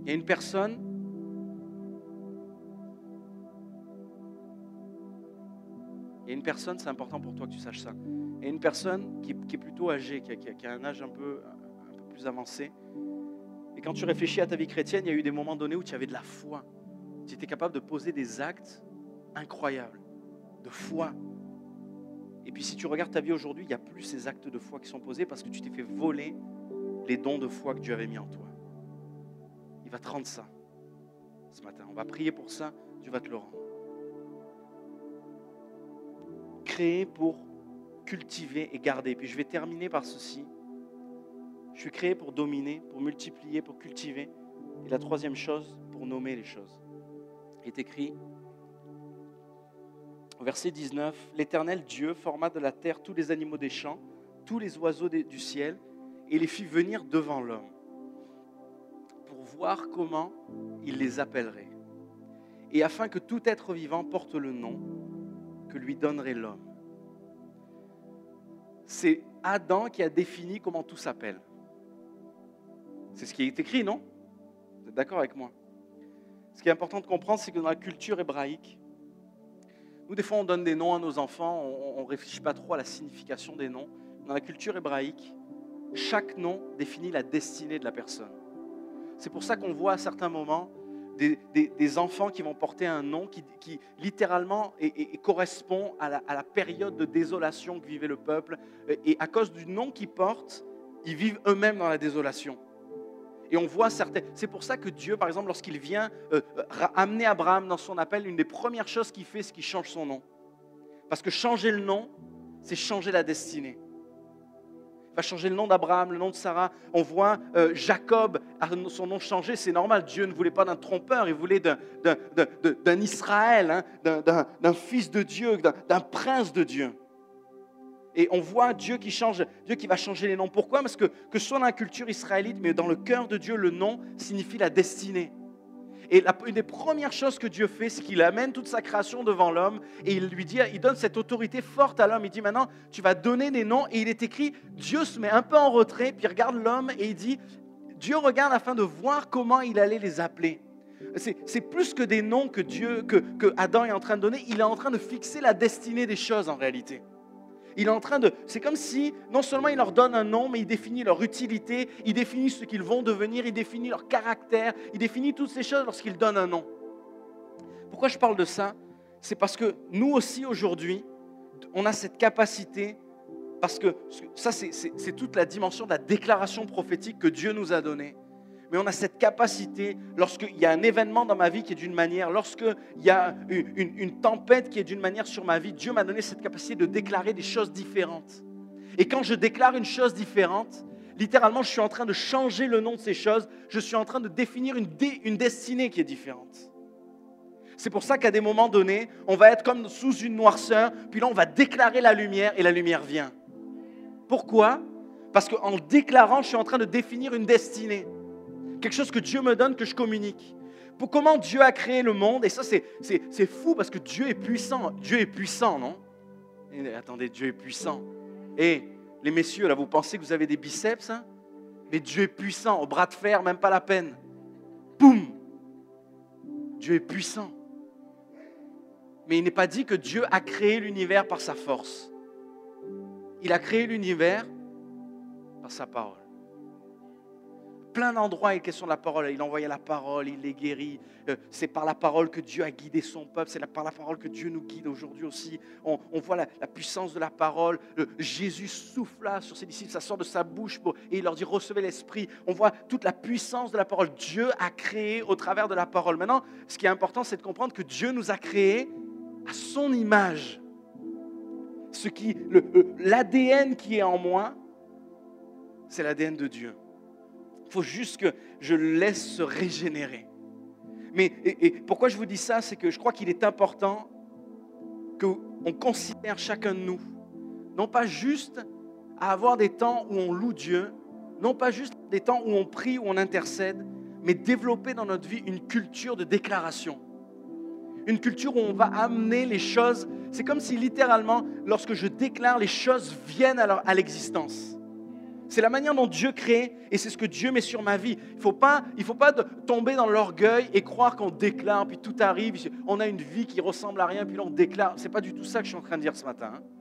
Il y a une personne Il y a une personne, c'est important pour toi que tu saches ça. Il y a une personne qui, est plutôt âgée, qui a, un âge un peu plus avancé. Et quand tu réfléchis à ta vie chrétienne, il y a eu des moments donnés où tu avais de la foi tu étais capable de poser des actes incroyables, de foi. Et puis si tu regardes ta vie aujourd'hui, il n'y a plus ces actes de foi qui sont posés parce que tu t'es fait voler les dons de foi que Dieu avait mis en toi. Il va te rendre ça ce matin. On va prier pour ça, Dieu va te le rendre. Créé pour cultiver et garder. Puis je vais terminer par ceci. Je suis créé pour dominer, pour multiplier, pour cultiver. Et la troisième chose, pour nommer les choses est écrit au verset 19, L'Éternel Dieu forma de la terre tous les animaux des champs, tous les oiseaux du ciel, et les fit venir devant l'homme, pour voir comment il les appellerait, et afin que tout être vivant porte le nom que lui donnerait l'homme. C'est Adam qui a défini comment tout s'appelle. C'est ce qui est écrit, non? Vous êtes d'accord avec moi? Ce qui est important de comprendre, c'est que dans la culture hébraïque, nous, des fois, on donne des noms à nos enfants, on ne réfléchit pas trop à la signification des noms. Dans la culture hébraïque, chaque nom définit la destinée de la personne. C'est pour ça qu'on voit à certains moments des, enfants qui vont porter un nom qui, littéralement correspond à la période de désolation que vivait le peuple. Et à cause du nom qu'ils portent, ils vivent eux-mêmes dans la désolation. Et on voit certains. C'est pour ça que Dieu, par exemple, lorsqu'il vient euh, euh, amener Abraham dans son appel, une des premières choses qu'il fait, c'est qu'il change son nom. Parce que changer le nom, c'est changer la destinée. Il va changer le nom d'Abraham, le nom de Sarah. On voit euh, Jacob son nom changé, c'est normal. Dieu ne voulait pas d'un trompeur, il voulait d'un- Israël, hein, d'un- fils de Dieu, d'un prince de Dieu. Et on voit Dieu qui change, Dieu qui va changer les noms. Pourquoi? Parce que, que ce soit dans la culture israélite, mais dans le cœur de Dieu, le nom signifie la destinée. Et une des premières choses que Dieu fait, c'est qu'il amène toute sa création devant l'homme et il lui dit, il donne cette autorité forte à l'homme. Il dit maintenant, tu vas donner des noms. Et il est écrit, Dieu se met un peu en retrait, puis il regarde l'homme et il dit, Dieu regarde afin de voir comment il allait les appeler. C'est c'est plus que des noms que Dieu, que, que Adam est en train de donner. Il est en train de fixer la destinée des choses en réalité. Il est en train de. C'est comme si non seulement il leur donne un nom, mais il définit leur utilité, il définit ce qu'ils vont devenir, il définit leur caractère, il définit toutes ces choses lorsqu'il donne un nom. Pourquoi je parle de ça? C'est parce que nous aussi aujourd'hui, on a cette capacité, parce que ça c'est- toute la dimension de la déclaration prophétique que Dieu nous a donnée. Mais on a cette capacité, lorsqu'il y a un événement dans ma vie qui est d'une manière, lorsqu'il y a une, tempête qui est d'une manière sur ma vie, Dieu m'a donné cette capacité de déclarer des choses différentes. Et quand je déclare une chose différente, littéralement, je suis en train de changer le nom de ces choses, je suis en train de définir une, une destinée qui est différente. C'est pour ça qu'à des moments donnés, on va être comme sous une noirceur, puis là, on va déclarer la lumière et la lumière vient. Pourquoi? Parce qu'en déclarant, je suis en train de définir une destinée. Quelque chose que Dieu me donne, que je communique. Pour comment Dieu a créé le monde, et ça c'est, fou parce que Dieu est puissant. Dieu est puissant, non? Attendez, Dieu est puissant. Et les messieurs, là, vous pensez que vous avez des biceps hein? Mais Dieu est puissant, au bras de fer, même pas la peine. Boum Dieu est puissant. Mais il n'est pas dit que Dieu a créé l'univers par sa force. Il a créé l'univers par sa parole. Plein d'endroits, il est question de la parole. Il a envoyé la parole, il les guérit. Euh, C'est par la parole que Dieu a guidé son peuple. C'est par la parole que Dieu nous guide aujourd'hui aussi. On, voit la, puissance de la parole. Euh, Jésus souffla sur ses disciples, ça sort de sa bouche et il leur dit recevez l'Esprit. On voit toute la puissance de la parole. Dieu a créé au travers de la parole. Maintenant, ce qui est important, c'est de comprendre que Dieu nous a créés à son image. Ce qui, euh, l'ADN qui est en moi, c'est l'ADN de Dieu. Il faut juste que je le laisse se régénérer. Mais et, pourquoi je vous dis ça, c'est que je crois qu'il est important qu'on considère chacun de nous, non pas juste à avoir des temps où on loue Dieu, non pas juste des temps où on prie, où on intercède, mais développer dans notre vie une culture de déclaration. Une culture où on va amener les choses. C'est comme si littéralement, lorsque je déclare, les choses viennent à l'existence. C'est la manière dont Dieu crée et c'est ce que Dieu met sur ma vie. Il ne faut pas, il faut pas tomber dans l'orgueil et croire qu'on déclare, puis tout arrive, on a une vie qui ressemble à rien, puis là on déclare. Ce n'est pas du tout ça que je suis en train de dire ce matin. hein.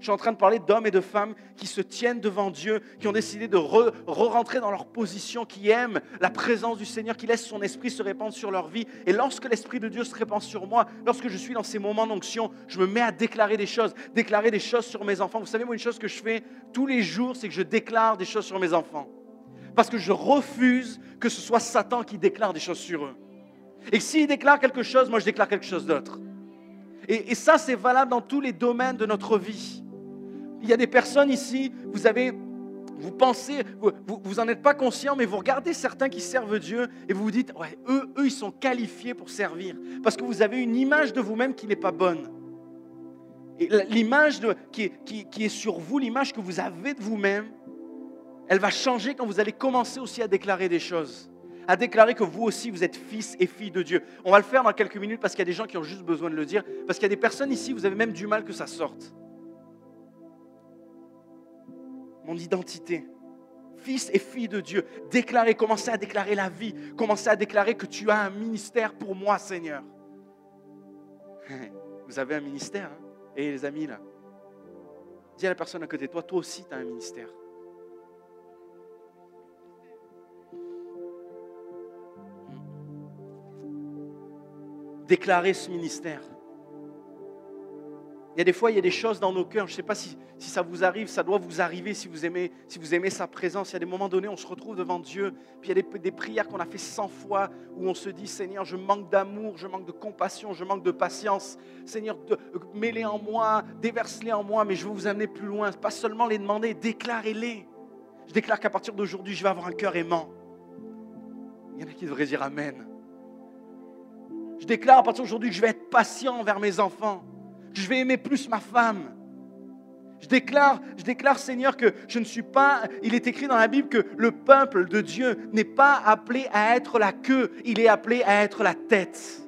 Je suis en train de parler d'hommes et de femmes qui se tiennent devant Dieu, qui ont décidé de re- re-rentrer dans leur position, qui aiment la présence du Seigneur, qui laissent son esprit se répandre sur leur vie. Et lorsque l'esprit de Dieu se répand sur moi, lorsque je suis dans ces moments d'onction, je me mets à déclarer des choses, déclarer des choses sur mes enfants. Vous savez, moi, une chose que je fais tous les jours, c'est que je déclare des choses sur mes enfants. Parce que je refuse que ce soit Satan qui déclare des choses sur eux. Et s'il déclare quelque chose, moi, je déclare quelque chose d'autre. Et ça, c'est valable dans tous les domaines de notre vie. Il y a des personnes ici, vous avez, vous pensez, vous, vous, vous en êtes pas conscient, mais vous regardez certains qui servent Dieu et vous vous dites, ouais, eux, eux, ils sont qualifiés pour servir. Parce que vous avez une image de vous-même qui n'est pas bonne. L'image qui, qui- qui est sur vous, l'image que vous avez de vous-même, elle va changer quand vous allez commencer aussi à déclarer des choses. À déclarer que vous aussi, vous êtes fils et filles de Dieu. On va le faire dans quelques minutes parce qu'il y a des gens qui ont juste besoin de le dire. Parce qu'il y a des personnes ici, vous avez même du mal que ça sorte. Identité. Fils et fille de Dieu. Déclarer, commencez à déclarer la vie. Commencez à déclarer que tu as un ministère pour moi, Seigneur. Vous avez un ministère, hein? Et les amis, là, dis à la personne à côté de toi, toi aussi, tu as un ministère. déclarer ce ministère. Il y a des fois, il y a des choses dans nos cœurs. Je ne sais pas si, ça vous arrive, ça doit vous arriver si vous, aimez, si vous aimez sa présence. Il y a des moments donnés, on se retrouve devant Dieu. Puis il y a des, des prières qu'on a fait 100 fois où on se dit Seigneur, je manque d'amour, je manque de compassion, je manque de patience. Seigneur, mets-les en moi, déverse-les en moi, mais je veux vous amener plus loin. Pas seulement les demander, déclarez-les. Je déclare qu'à partir d'aujourd'hui, je vais avoir un cœur aimant. Il y en a qui devraient dire Amen. Je déclare à partir d'aujourd'hui que je vais être patient envers mes enfants je vais aimer plus ma femme. Je déclare, je déclare, Seigneur, que je ne suis pas. Il est écrit dans la Bible que le peuple de Dieu n'est pas appelé à être la queue, il est appelé à être la tête.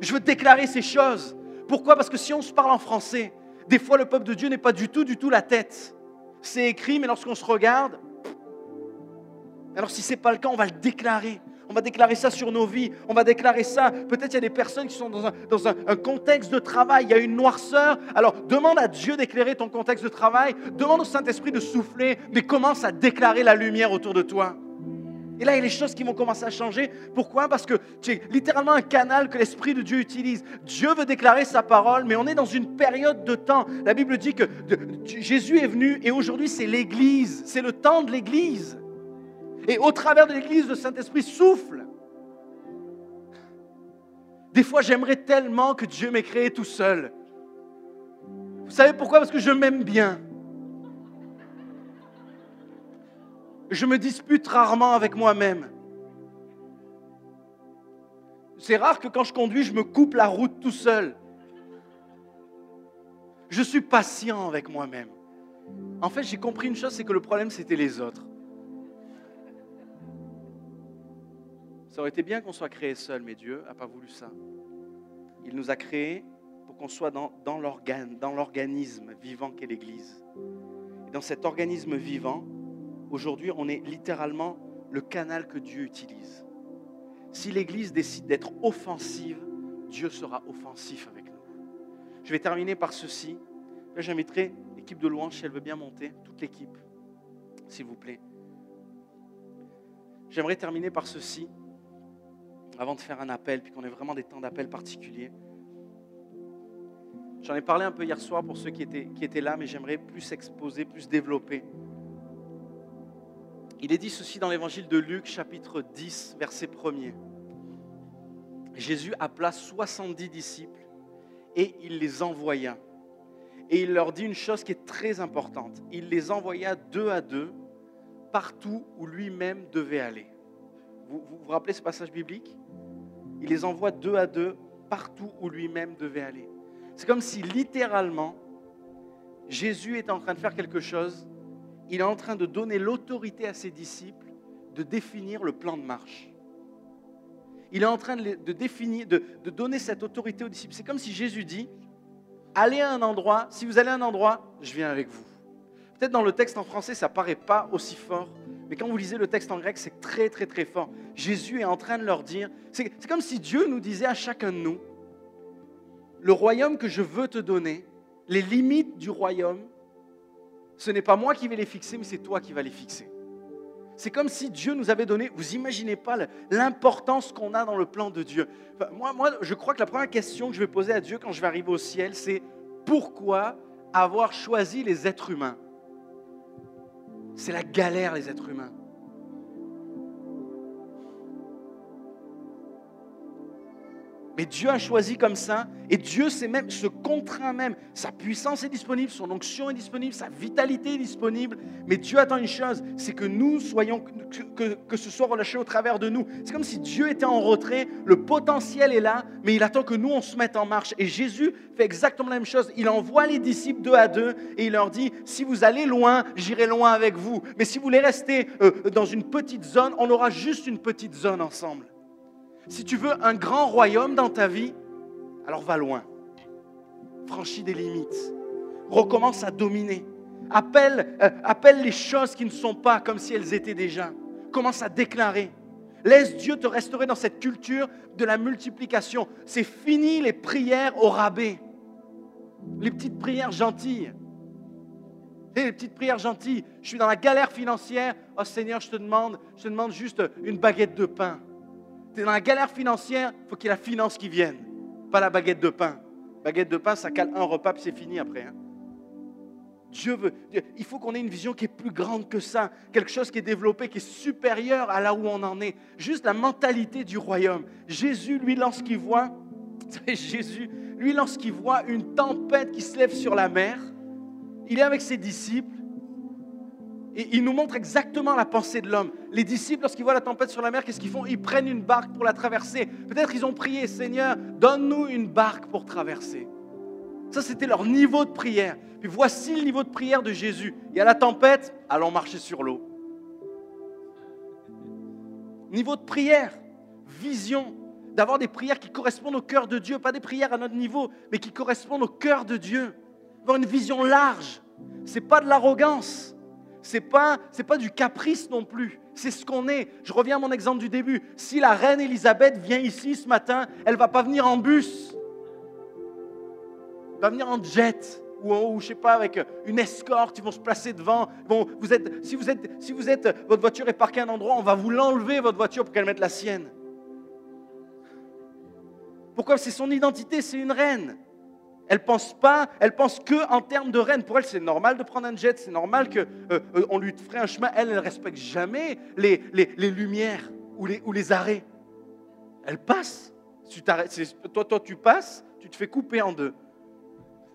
Je veux déclarer ces choses. Pourquoi? Parce que si on se parle en français, des fois le peuple de Dieu n'est pas du tout, du tout la tête. C'est écrit, mais lorsqu'on se regarde, alors si ce n'est pas le cas, on va le déclarer. On va déclarer ça sur nos vies. On va déclarer ça. Peut-être il y a des personnes qui sont dans, un, contexte de travail. Il y a une noirceur. Alors demande à Dieu d'éclairer ton contexte de travail. Demande au Saint-Esprit de souffler. Mais commence à déclarer la lumière autour de toi. Et là, il y a les choses qui vont commencer à changer. Pourquoi? Parce que tu es littéralement un canal que l'Esprit de Dieu utilise. Dieu veut déclarer sa parole, mais on est dans une période de temps. La Bible dit que Jésus est venu et aujourd'hui c'est l'Église. C'est le temps de l'Église. Et au travers de l'Église, le Saint-Esprit souffle. Des fois, j'aimerais tellement que Dieu m'ait créé tout seul. Vous savez pourquoi? Parce que je m'aime bien. Je me dispute rarement avec moi-même. C'est rare que quand je conduis, je me coupe la route tout seul. Je suis patient avec moi-même. En fait, j'ai compris une chose, c'est que le problème, c'était les autres. Ça aurait été bien qu'on soit créé seul, mais Dieu n'a pas voulu ça. Il nous a créés pour qu'on soit dans, dans l'organisme vivant qu'est l'Église. Et dans cet organisme vivant, aujourd'hui, on est littéralement le canal que Dieu utilise. Si l'Église décide d'être offensive, Dieu sera offensif avec nous. Je vais terminer par ceci. Là, j'inviterai l'équipe de louange, si elle veut bien monter, toute l'équipe, s'il vous plaît. J'aimerais terminer par ceci avant de faire un appel, puis qu'on ait vraiment des temps d'appel particuliers. J'en ai parlé un peu hier soir pour ceux qui étaient, qui étaient là, mais j'aimerais plus exposer, plus développer. Il est dit ceci dans l'évangile de Luc, chapitre 10, verset 1er. Jésus appela 70 disciples et il les envoya. Et il leur dit une chose qui est très importante. Il les envoya deux à deux partout où lui-même devait aller. Vous, vous rappelez ce passage biblique? Il les envoie deux à deux partout où lui-même devait aller. C'est comme si littéralement, Jésus est en train de faire quelque chose. Il est en train de donner l'autorité à ses disciples de définir le plan de marche. Il est en train de, définir, de, de donner cette autorité aux disciples. C'est comme si Jésus dit, allez à un endroit, si vous allez à un endroit, je viens avec vous. Peut-être dans le texte en français, ça paraît pas aussi fort, mais quand vous lisez le texte en grec, c'est très, très, très fort. Jésus est en train de leur dire, c'est comme si Dieu nous disait à chacun de nous, le royaume que je veux te donner, les limites du royaume, ce n'est pas moi qui vais les fixer, mais c'est toi qui vas les fixer. C'est comme si Dieu nous avait donné, vous imaginez pas l'importance qu'on a dans le plan de Dieu. moi, moi, je crois que la première question que je vais poser à Dieu quand je vais arriver au ciel, c'est pourquoi avoir choisi les êtres humains? C'est la galère, les êtres humains. Mais Dieu a choisi comme ça, et Dieu même, se contraint même. Sa puissance est disponible, son onction est disponible, sa vitalité est disponible. Mais Dieu attend une chose, c'est que nous soyons, que, ce soit relâché au travers de nous. C'est comme si Dieu était en retrait, le potentiel est là, mais il attend que nous, on se mette en marche. Et Jésus fait exactement la même chose. Il envoie les disciples deux à deux, et il leur dit, si vous allez loin, j'irai loin avec vous. Mais si vous voulez rester euh, dans une petite zone, on aura juste une petite zone ensemble. Si tu veux un grand royaume dans ta vie, alors va loin. Franchis des limites. Recommence à dominer. Appelle, euh, appelle les choses qui ne sont pas comme si elles étaient déjà. Commence à déclarer. Laisse Dieu te restaurer dans cette culture de la multiplication. C'est fini les prières au rabais. Les petites prières gentilles. Les petites prières gentilles. Je suis dans la galère financière. Oh Seigneur, je te demande, je te demande juste une baguette de pain dans la galère financière, il faut qu'il y ait la finance qui vienne, pas la baguette de pain. Baguette de pain, ça cale un repas, puis c'est fini après. hein. Dieu veut. Il faut qu'on ait une vision qui est plus grande que ça, quelque chose qui est développé, qui est supérieur à là où on en est. Juste la mentalité du royaume. Jésus, lui, lorsqu'il voit, Jésus, lui, lorsqu'il voit une tempête qui se lève sur la mer, il est avec ses disciples et il nous montre exactement la pensée de l'homme. Les disciples, lorsqu'ils voient la tempête sur la mer, qu'est-ce qu'ils font? Ils prennent une barque pour la traverser. Peut-être ils ont prié, Seigneur, donne-nous une barque pour traverser. Ça, c'était leur niveau de prière. Puis voici le niveau de prière de Jésus. Il y a la tempête, allons marcher sur l'eau. Niveau de prière, vision, d'avoir des prières qui correspondent au cœur de Dieu, pas des prières à notre niveau, mais qui correspondent au cœur de Dieu. Avoir une vision large. C'est pas de l'arrogance. C'est pas, c'est pas du caprice non plus. C'est ce qu'on est. Je reviens à mon exemple du début. Si la reine Élisabeth vient ici ce matin, elle va pas venir en bus. Elle va venir en jet ou, ou je sais pas avec une escorte. Ils vont se placer devant. Bon, vous êtes, si vous êtes, si vous êtes, votre voiture est parquée à un endroit, on va vous l'enlever votre voiture pour qu'elle mette la sienne. Pourquoi? C'est son identité. C'est une reine. Elle pense pas, elle pense que en termes de reine. Pour elle, c'est normal de prendre un jet, c'est normal que euh, euh, lui ferait un chemin. Elle, elle respecte jamais les, les, les lumières ou les, arrêts. Elle passe. Tu toi, toi, tu passes, tu te fais couper en deux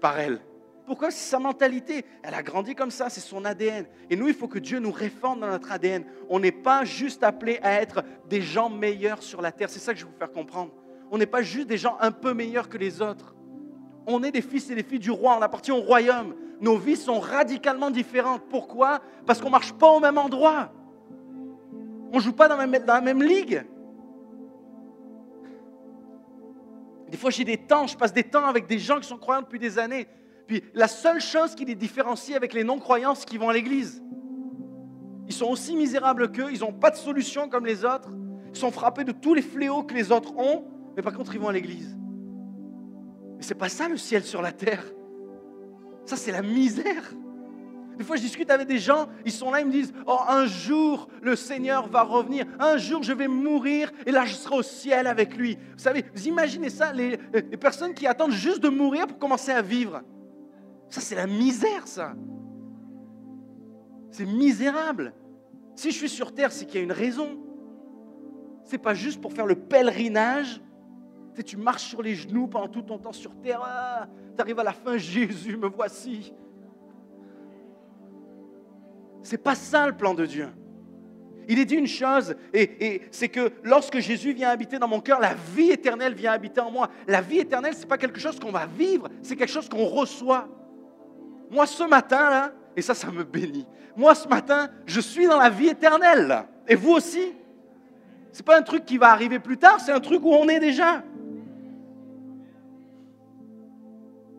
par elle. Pourquoi? C'est sa mentalité. Elle a grandi comme ça, c'est son ADN. Et nous, il faut que Dieu nous réforme dans notre ADN. On n'est pas juste appelé à être des gens meilleurs sur la terre. C'est ça que je vais vous faire comprendre. On n'est pas juste des gens un peu meilleurs que les autres. On est des fils et des filles du roi, on appartient au royaume. Nos vies sont radicalement différentes. Pourquoi? Parce qu'on ne marche pas au même endroit. On ne joue pas dans la, même, ligue. Des fois, j'ai des temps, je passe des temps avec des gens qui sont croyants depuis des années. Puis la seule chose qui les différencie avec les non-croyants, c'est qu'ils vont à l'église. Ils sont aussi misérables qu'eux, ils n'ont pas de solution comme les autres. Ils sont frappés de tous les fléaux que les autres ont, mais par contre, ils vont à l'église. C'est pas ça le ciel sur la terre. Ça, c'est la misère. Des fois, je discute avec des gens, ils sont là, ils me disent Oh, un jour, le Seigneur va revenir. Un jour, je vais mourir et là, je serai au ciel avec lui. Vous savez, vous imaginez ça, les, les personnes qui attendent juste de mourir pour commencer à vivre. Ça, c'est la misère, ça. C'est misérable. Si je suis sur terre, c'est qu'il y a une raison. C'est pas juste pour faire le pèlerinage. Tu, tu marches sur les genoux pendant tout ton temps sur terre. Ah, tu arrives à la fin, Jésus, me voici. C'est pas ça le plan de Dieu. Il est dit une chose, et, c'est que lorsque Jésus vient habiter dans mon cœur, la vie éternelle vient habiter en moi. La vie éternelle, ce n'est pas quelque chose qu'on va vivre, c'est quelque chose qu'on reçoit. Moi, ce matin, là, et ça, ça me bénit. Moi, ce matin, je suis dans la vie éternelle. Et vous aussi? Ce n'est pas un truc qui va arriver plus tard, c'est un truc où on est déjà.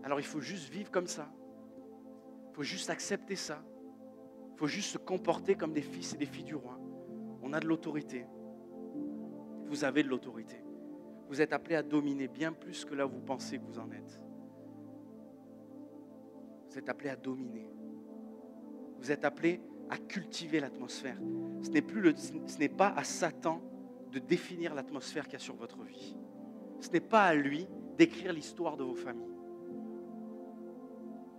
Alors il faut juste vivre comme ça. Il faut juste accepter ça. Il faut juste se comporter comme des fils et des filles du roi. On a de l'autorité. Vous avez de l'autorité. Vous êtes appelés à dominer bien plus que là où vous pensez que vous en êtes. Vous êtes appelés à dominer. Vous êtes appelés à cultiver l'atmosphère. Ce n'est ce n'est pas à Satan de définir l'atmosphère qu'il y a sur votre vie. Ce n'est pas à lui d'écrire l'histoire de vos familles.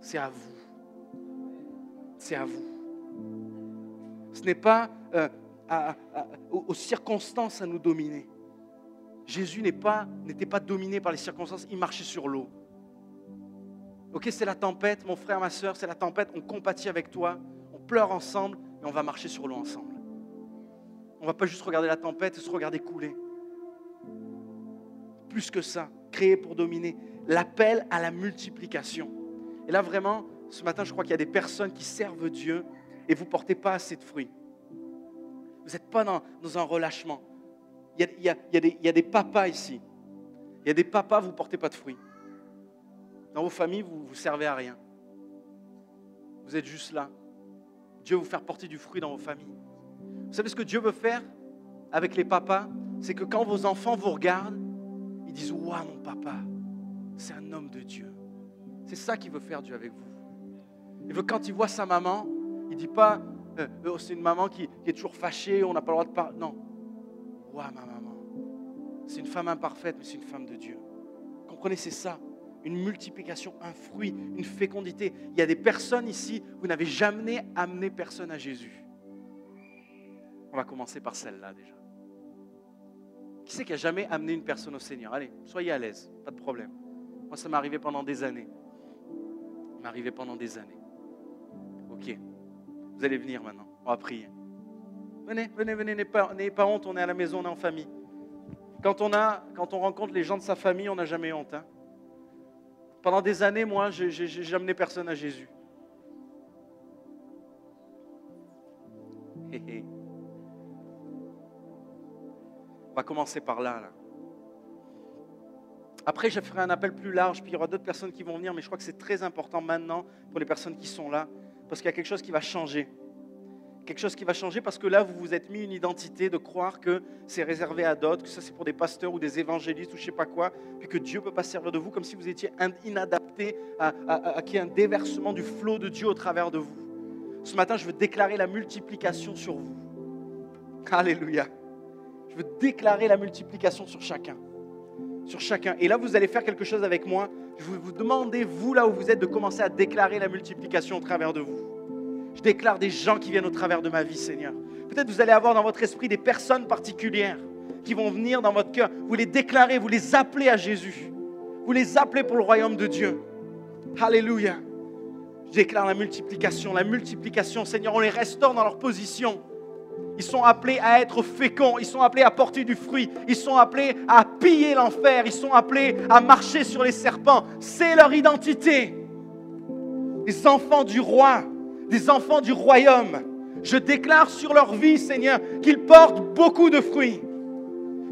C'est à vous. C'est à vous. Ce n'est pas euh, aux, circonstances à nous dominer. Jésus n'était pas, dominé par les circonstances, il marchait sur l'eau. Ok, c'est la tempête, mon frère, ma soeur, c'est la tempête, on compatit avec toi, on pleure ensemble, mais on va marcher sur l'eau ensemble. On ne va pas juste regarder la tempête et se regarder couler. Plus que ça, créé pour dominer. L'appel à la multiplication. Et là, vraiment, ce matin, je crois qu'il y a des personnes qui servent Dieu et vous ne portez pas assez de fruits. Vous n'êtes pas dans, un relâchement. Il y, a, des, papas ici. Il y a des papas, vous ne portez pas de fruits. Dans vos familles, vous ne servez à rien. Vous êtes juste là. Dieu veut vous faire porter du fruit dans vos familles. Vous savez ce que Dieu veut faire avec les papas? C'est que quand vos enfants vous regardent, ils disent Waouh, mon papa, c'est un homme de Dieu. C'est ça qu'il veut faire Dieu avec vous. Il veut quand il voit sa maman, il ne dit pas euh, oh, c'est une maman qui, qui est toujours fâchée, on n'a pas le droit de parler. Non. Waouh, ma maman. C'est une femme imparfaite, mais c'est une femme de Dieu. Comprenez, c'est ça. Une multiplication, un fruit, une fécondité. Il y a des personnes ici, vous n'avez jamais amené personne à Jésus. On va commencer par celle-là déjà. Qui c'est qui a jamais amené une personne au Seigneur? Allez, soyez à l'aise, pas de problème. Moi, ça m'est arrivé pendant des années. M'est arrivé pendant des années. Ok. Vous allez venir maintenant. On va prier. Venez, venez, venez, n'ayez pas, honte, on est à la maison, on est en famille. Quand on, a, quand on rencontre les gens de sa famille, on n'a jamais honte. Hein. Pendant des années, moi, je n'ai amené personne à Jésus. On va commencer par là, là. Après, je ferai un appel plus large, puis il y aura d'autres personnes qui vont venir, mais je crois que c'est très important maintenant pour les personnes qui sont là, parce qu'il y a quelque chose qui va changer. Quelque chose qui va changer parce que là, vous vous êtes mis une identité de croire que c'est réservé à d'autres, que ça c'est pour des pasteurs ou des évangélistes ou je ne sais pas quoi, puis que Dieu ne peut pas servir de vous comme si vous étiez inadapté à, à, qu'il y ait un déversement du flot de Dieu au travers de vous. Ce matin, je veux déclarer la multiplication sur vous. Alléluia. Je veux déclarer la multiplication sur chacun. Sur chacun. Et là, vous allez faire quelque chose avec moi. Je vous demander, vous là où vous êtes, de commencer à déclarer la multiplication au travers de vous. Je déclare des gens qui viennent au travers de ma vie, Seigneur. Peut-être vous allez avoir dans votre esprit des personnes particulières qui vont venir dans votre cœur. Vous les déclarez, vous les appelez à Jésus. Vous les appelez pour le royaume de Dieu. Alléluia. Je déclare la multiplication, la multiplication, Seigneur, on les restaure dans leur position. Ils sont appelés à être féconds, ils sont appelés à porter du fruit, ils sont appelés à piller l'enfer, ils sont appelés à marcher sur les serpents. C'est leur identité. Les enfants du roi, des enfants du royaume. Je déclare sur leur vie, Seigneur, qu'ils portent beaucoup de fruits.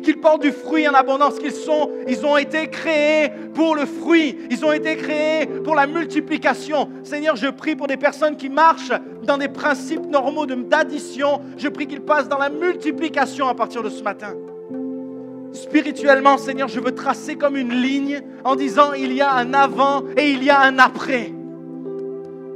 Qu'ils portent du fruit en abondance, qu'ils sont, ils ont été créés pour le fruit, ils ont été créés pour la multiplication. Seigneur, je prie pour des personnes qui marchent dans des principes normaux d'addition. Je prie qu'ils passent dans la multiplication à partir de ce matin. Spirituellement, Seigneur, je veux tracer comme une ligne en disant il y a un avant et il y a un après.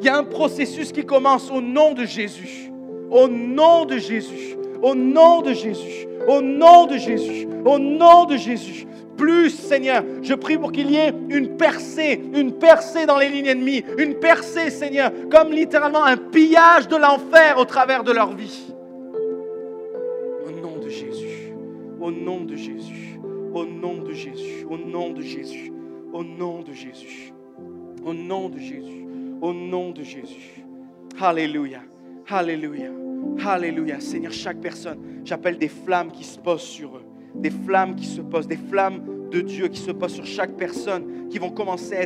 Il y a un processus qui commence au nom de Jésus. Au nom de Jésus. Au nom de Jésus. Au nom de Jésus. Au nom de Jésus. Plus, Seigneur, je prie pour qu'il y ait une percée, une percée dans les lignes ennemies, une percée, Seigneur, comme littéralement un pillage de l'enfer au travers de leur vie. Au nom de Jésus. Au nom de Jésus. Au nom de Jésus. Au nom de Jésus. Au nom de Jésus. Au nom de Jésus au nom de Jésus. Alléluia. Alléluia. Alléluia. Seigneur, chaque personne, j'appelle des flammes qui se posent sur eux. Des flammes qui se posent, des flammes de Dieu qui se posent sur chaque personne, qui vont commencer à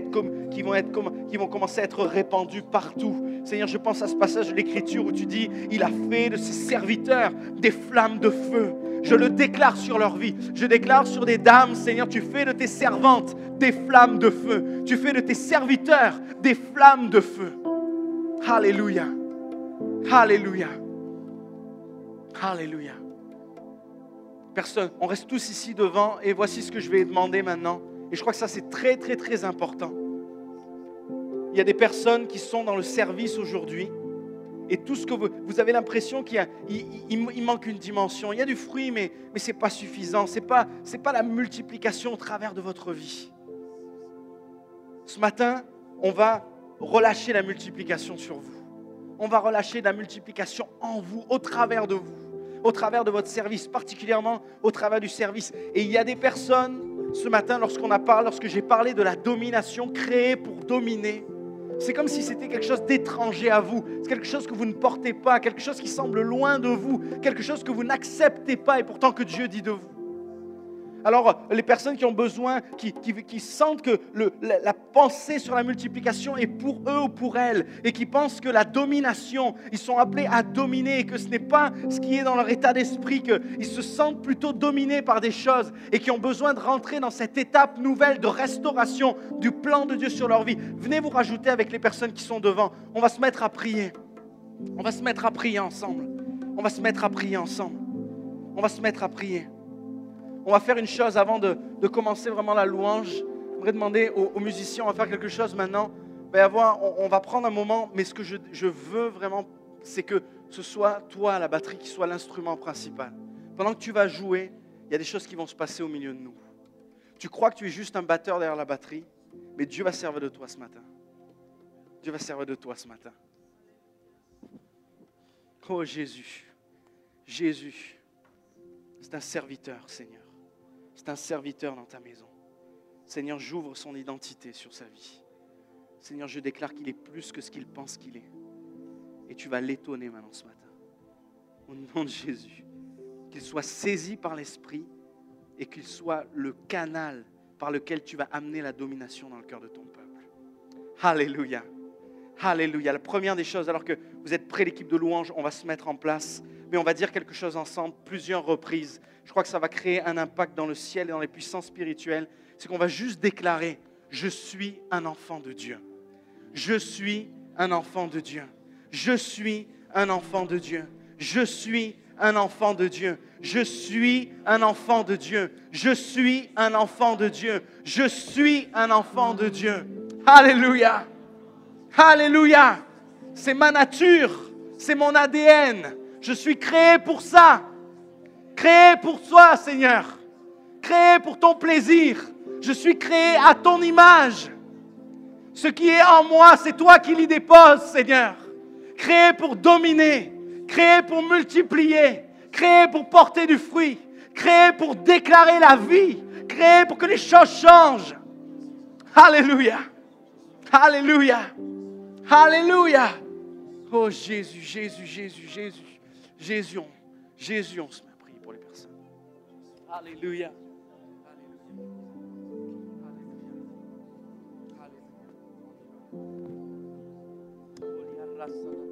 être répandues partout. Seigneur, je pense à ce passage de l'Écriture où tu dis, il a fait de ses serviteurs des flammes de feu. Je le déclare sur leur vie. Je déclare sur des dames, Seigneur, tu fais de tes servantes des flammes de feu. Tu fais de tes serviteurs des flammes de feu. Alléluia. Alléluia. Alléluia. Personne, on reste tous ici devant et voici ce que je vais demander maintenant. Et je crois que ça c'est très très très important. Il y a des personnes qui sont dans le service aujourd'hui et tout ce que vous, avez l'impression qu'il il, manque une dimension. Il y a du fruit, mais, ce n'est pas suffisant. Ce n'est pas la multiplication au travers de votre vie. Ce matin, on va relâcher la multiplication sur vous. On va relâcher la multiplication en vous, au travers de vous, au travers de votre service, particulièrement au travers du service. Et il y a des personnes, ce matin, lorsqu'on a parlé, lorsque j'ai parlé de la domination créée pour dominer, c'est comme si c'était quelque chose d'étranger à vous. C'est quelque chose que vous ne portez pas, quelque chose qui semble loin de vous, quelque chose que vous n'acceptez pas et pourtant que Dieu dit de vous. Alors, les personnes qui ont besoin, qui, sentent que la, pensée sur la multiplication est pour eux ou pour elles, et qui pensent que la domination, ils sont appelés à dominer, et que ce n'est pas ce qui est dans leur état d'esprit, qu'ils se sentent plutôt dominés par des choses, et qui ont besoin de rentrer dans cette étape nouvelle de restauration du plan de Dieu sur leur vie. Venez vous rajouter avec les personnes qui sont devant. On va se mettre à prier. On va se mettre à prier ensemble. On va se mettre à prier ensemble. On va se mettre à prier. On va faire une chose avant de, commencer vraiment la louange. J'aimerais demander aux, musiciens, on va faire quelque chose maintenant. on, va prendre un moment, mais ce que je, je veux vraiment, c'est que ce soit toi, la batterie, qui soit l'instrument principal. Pendant que tu vas jouer, il y a des choses qui vont se passer au milieu de nous. Tu crois que tu es juste un batteur derrière la batterie, mais Dieu va servir de toi ce matin. Dieu va servir de toi ce matin. Oh Jésus, Jésus, c'est un serviteur, Seigneur. C'est un serviteur dans ta maison. Seigneur, j'ouvre son identité sur sa vie. Seigneur, je déclare qu'il est plus que ce qu'il pense qu'il est. Et tu vas l'étonner maintenant ce matin. Au nom de Jésus. Qu'il soit saisi par l'Esprit et qu'il soit le canal par lequel tu vas amener la domination dans le cœur de ton peuple. Alléluia. Alléluia. La première des choses, alors que vous êtes près l'équipe de louange, on va se mettre en place, mais on va dire quelque chose ensemble, plusieurs reprises. Je crois que ça va créer un impact dans le ciel et dans les puissances spirituelles. C'est qu'on va juste déclarer, je suis un enfant de Dieu. Je suis un enfant de Dieu. Je suis un enfant de Dieu. Je suis un enfant de Dieu. Je suis un enfant de Dieu. Je suis un enfant de Dieu. Je suis un enfant de Dieu. Alléluia. Alléluia. C'est ma nature. C'est mon ADN. Je suis créé pour ça. Créé pour toi, Seigneur. Créé pour ton plaisir. Je suis créé à ton image. Ce qui est en moi, c'est toi qui l'y déposes, Seigneur. Créé pour dominer, créé pour multiplier, créé pour porter du fruit, créé pour déclarer la vie, créé pour que les choses changent. Alléluia. Alléluia. Alléluia. Oh Jésus, Jésus, Jésus, Jésus, Jésus, Jésus, on se met à prier pour les personnes. Alléluia.
D'autres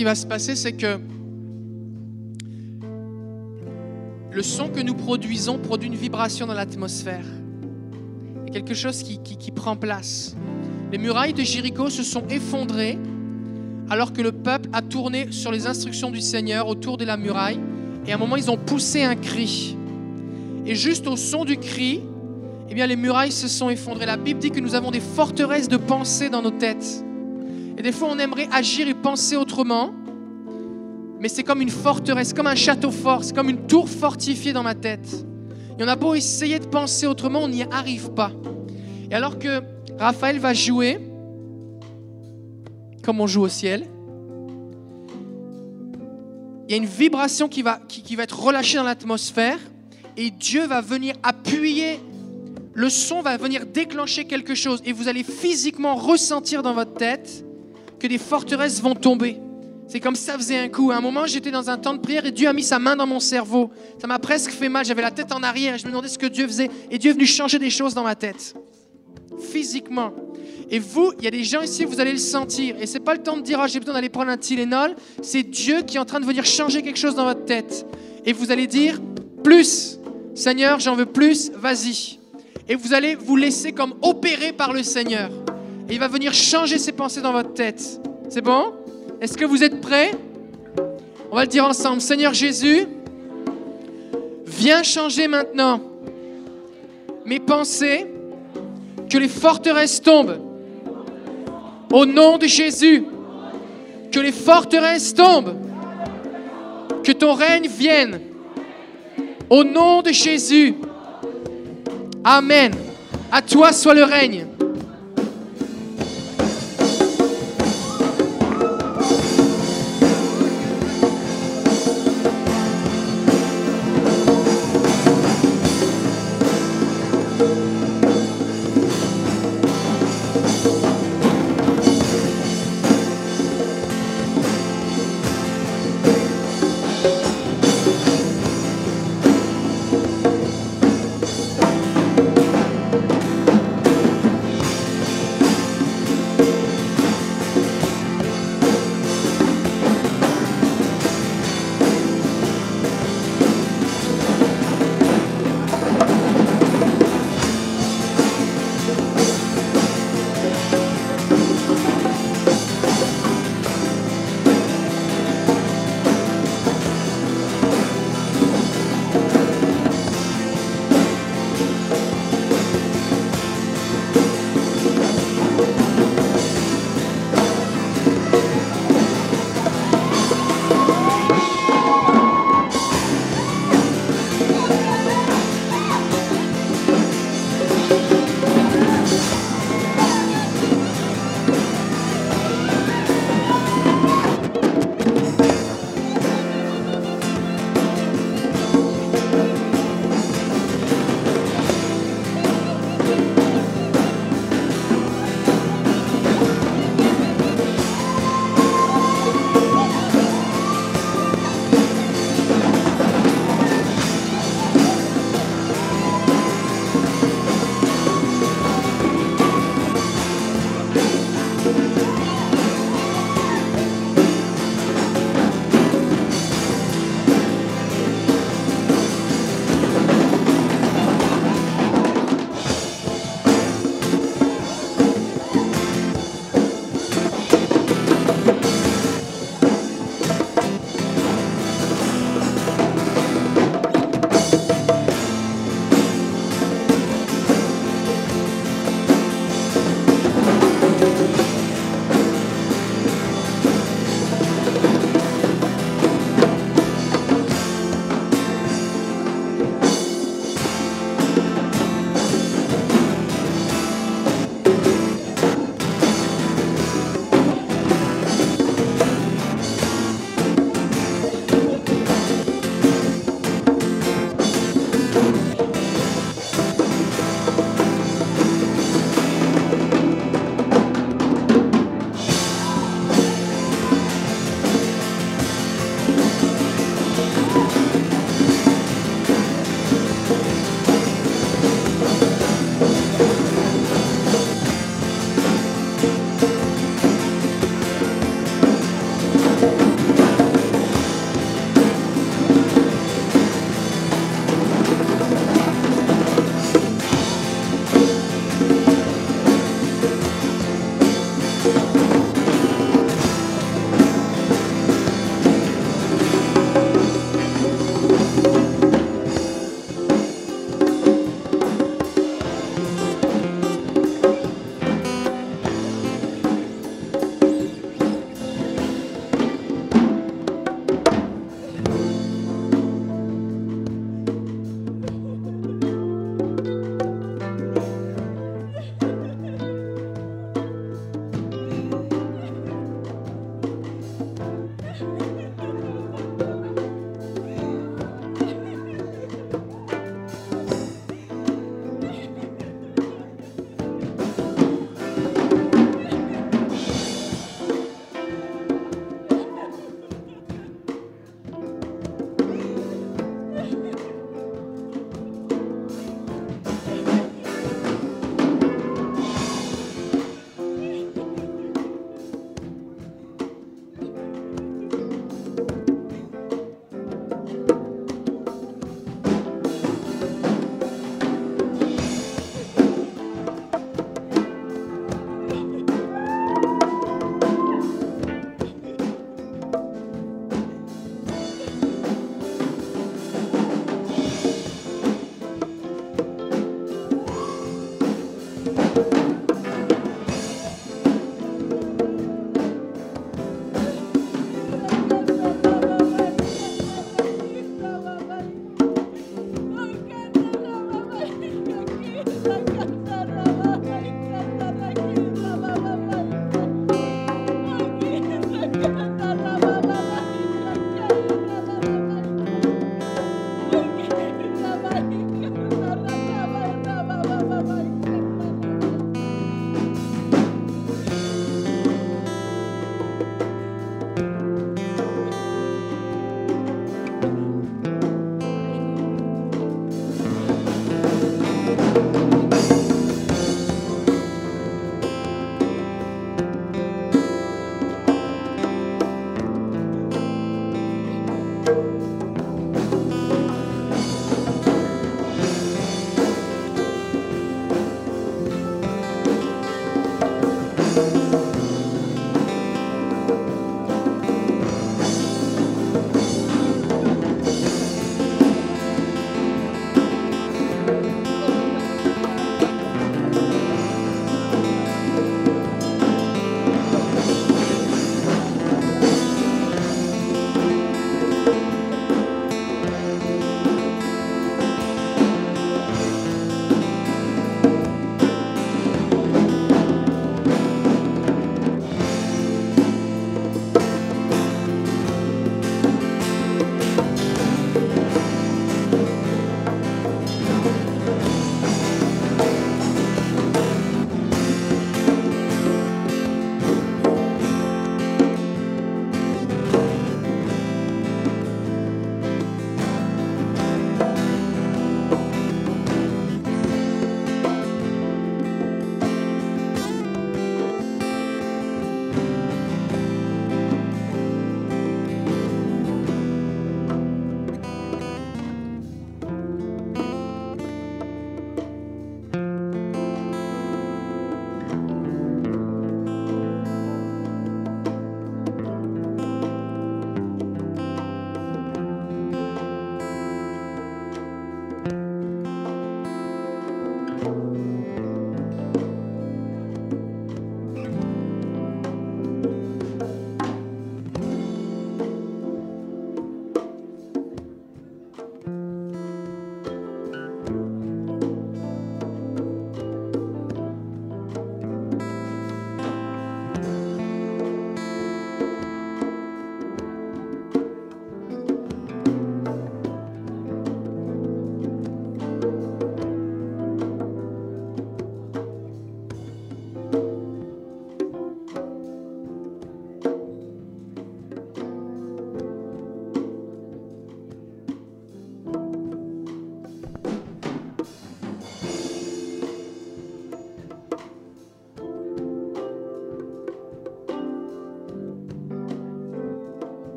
qui va se passer, c'est que le son que nous produisons produit une vibration dans l'atmosphère. Quelque chose qui prend place. Les murailles de Jéricho se sont effondrées alors que le peuple a tourné sur les instructions du Seigneur autour de la muraille. Et à un moment, ils ont poussé un cri. Et juste au son du cri, eh bien, les murailles se sont effondrées. La Bible dit que nous avons des forteresses de pensée dans nos têtes. Et des fois, on aimerait agir et penser autrement, mais c'est comme une forteresse, comme un château fort, c'est comme une tour fortifiée dans ma tête. Et on a beau essayer de penser autrement, on n'y arrive pas. Et alors que Raphaël va jouer, comme on joue au ciel, il y a une vibration qui va, qui, qui va être relâchée dans l'atmosphère, et Dieu va venir appuyer, le son va venir déclencher quelque chose, et vous allez physiquement ressentir dans votre tête que des forteresses vont tomber. C'est comme ça faisait un coup. À un moment, j'étais dans un temps de prière et Dieu a mis sa main dans mon cerveau. Ça m'a presque fait mal. J'avais la tête en arrière et je me demandais ce que Dieu faisait. Et Dieu est venu changer des choses dans ma tête. Physiquement. Et vous, il y a des gens ici, vous allez le sentir. Et c'est pas le temps de dire, Ah, j'ai besoin d'aller prendre un Tylenol. C'est Dieu qui est en train de venir changer quelque chose dans votre tête. Et vous allez dire, plus. Seigneur, j'en veux plus. Vas-y. Et vous allez vous laisser comme opérer par le Seigneur. Il va venir changer ses pensées dans votre tête. C'est bon? Est-ce que vous êtes prêts? On va le dire ensemble. Seigneur Jésus, viens changer maintenant mes pensées, que les forteresses tombent. Au nom de Jésus, que les forteresses tombent. Que ton règne vienne. Au nom de Jésus. Amen. À toi soit le règne.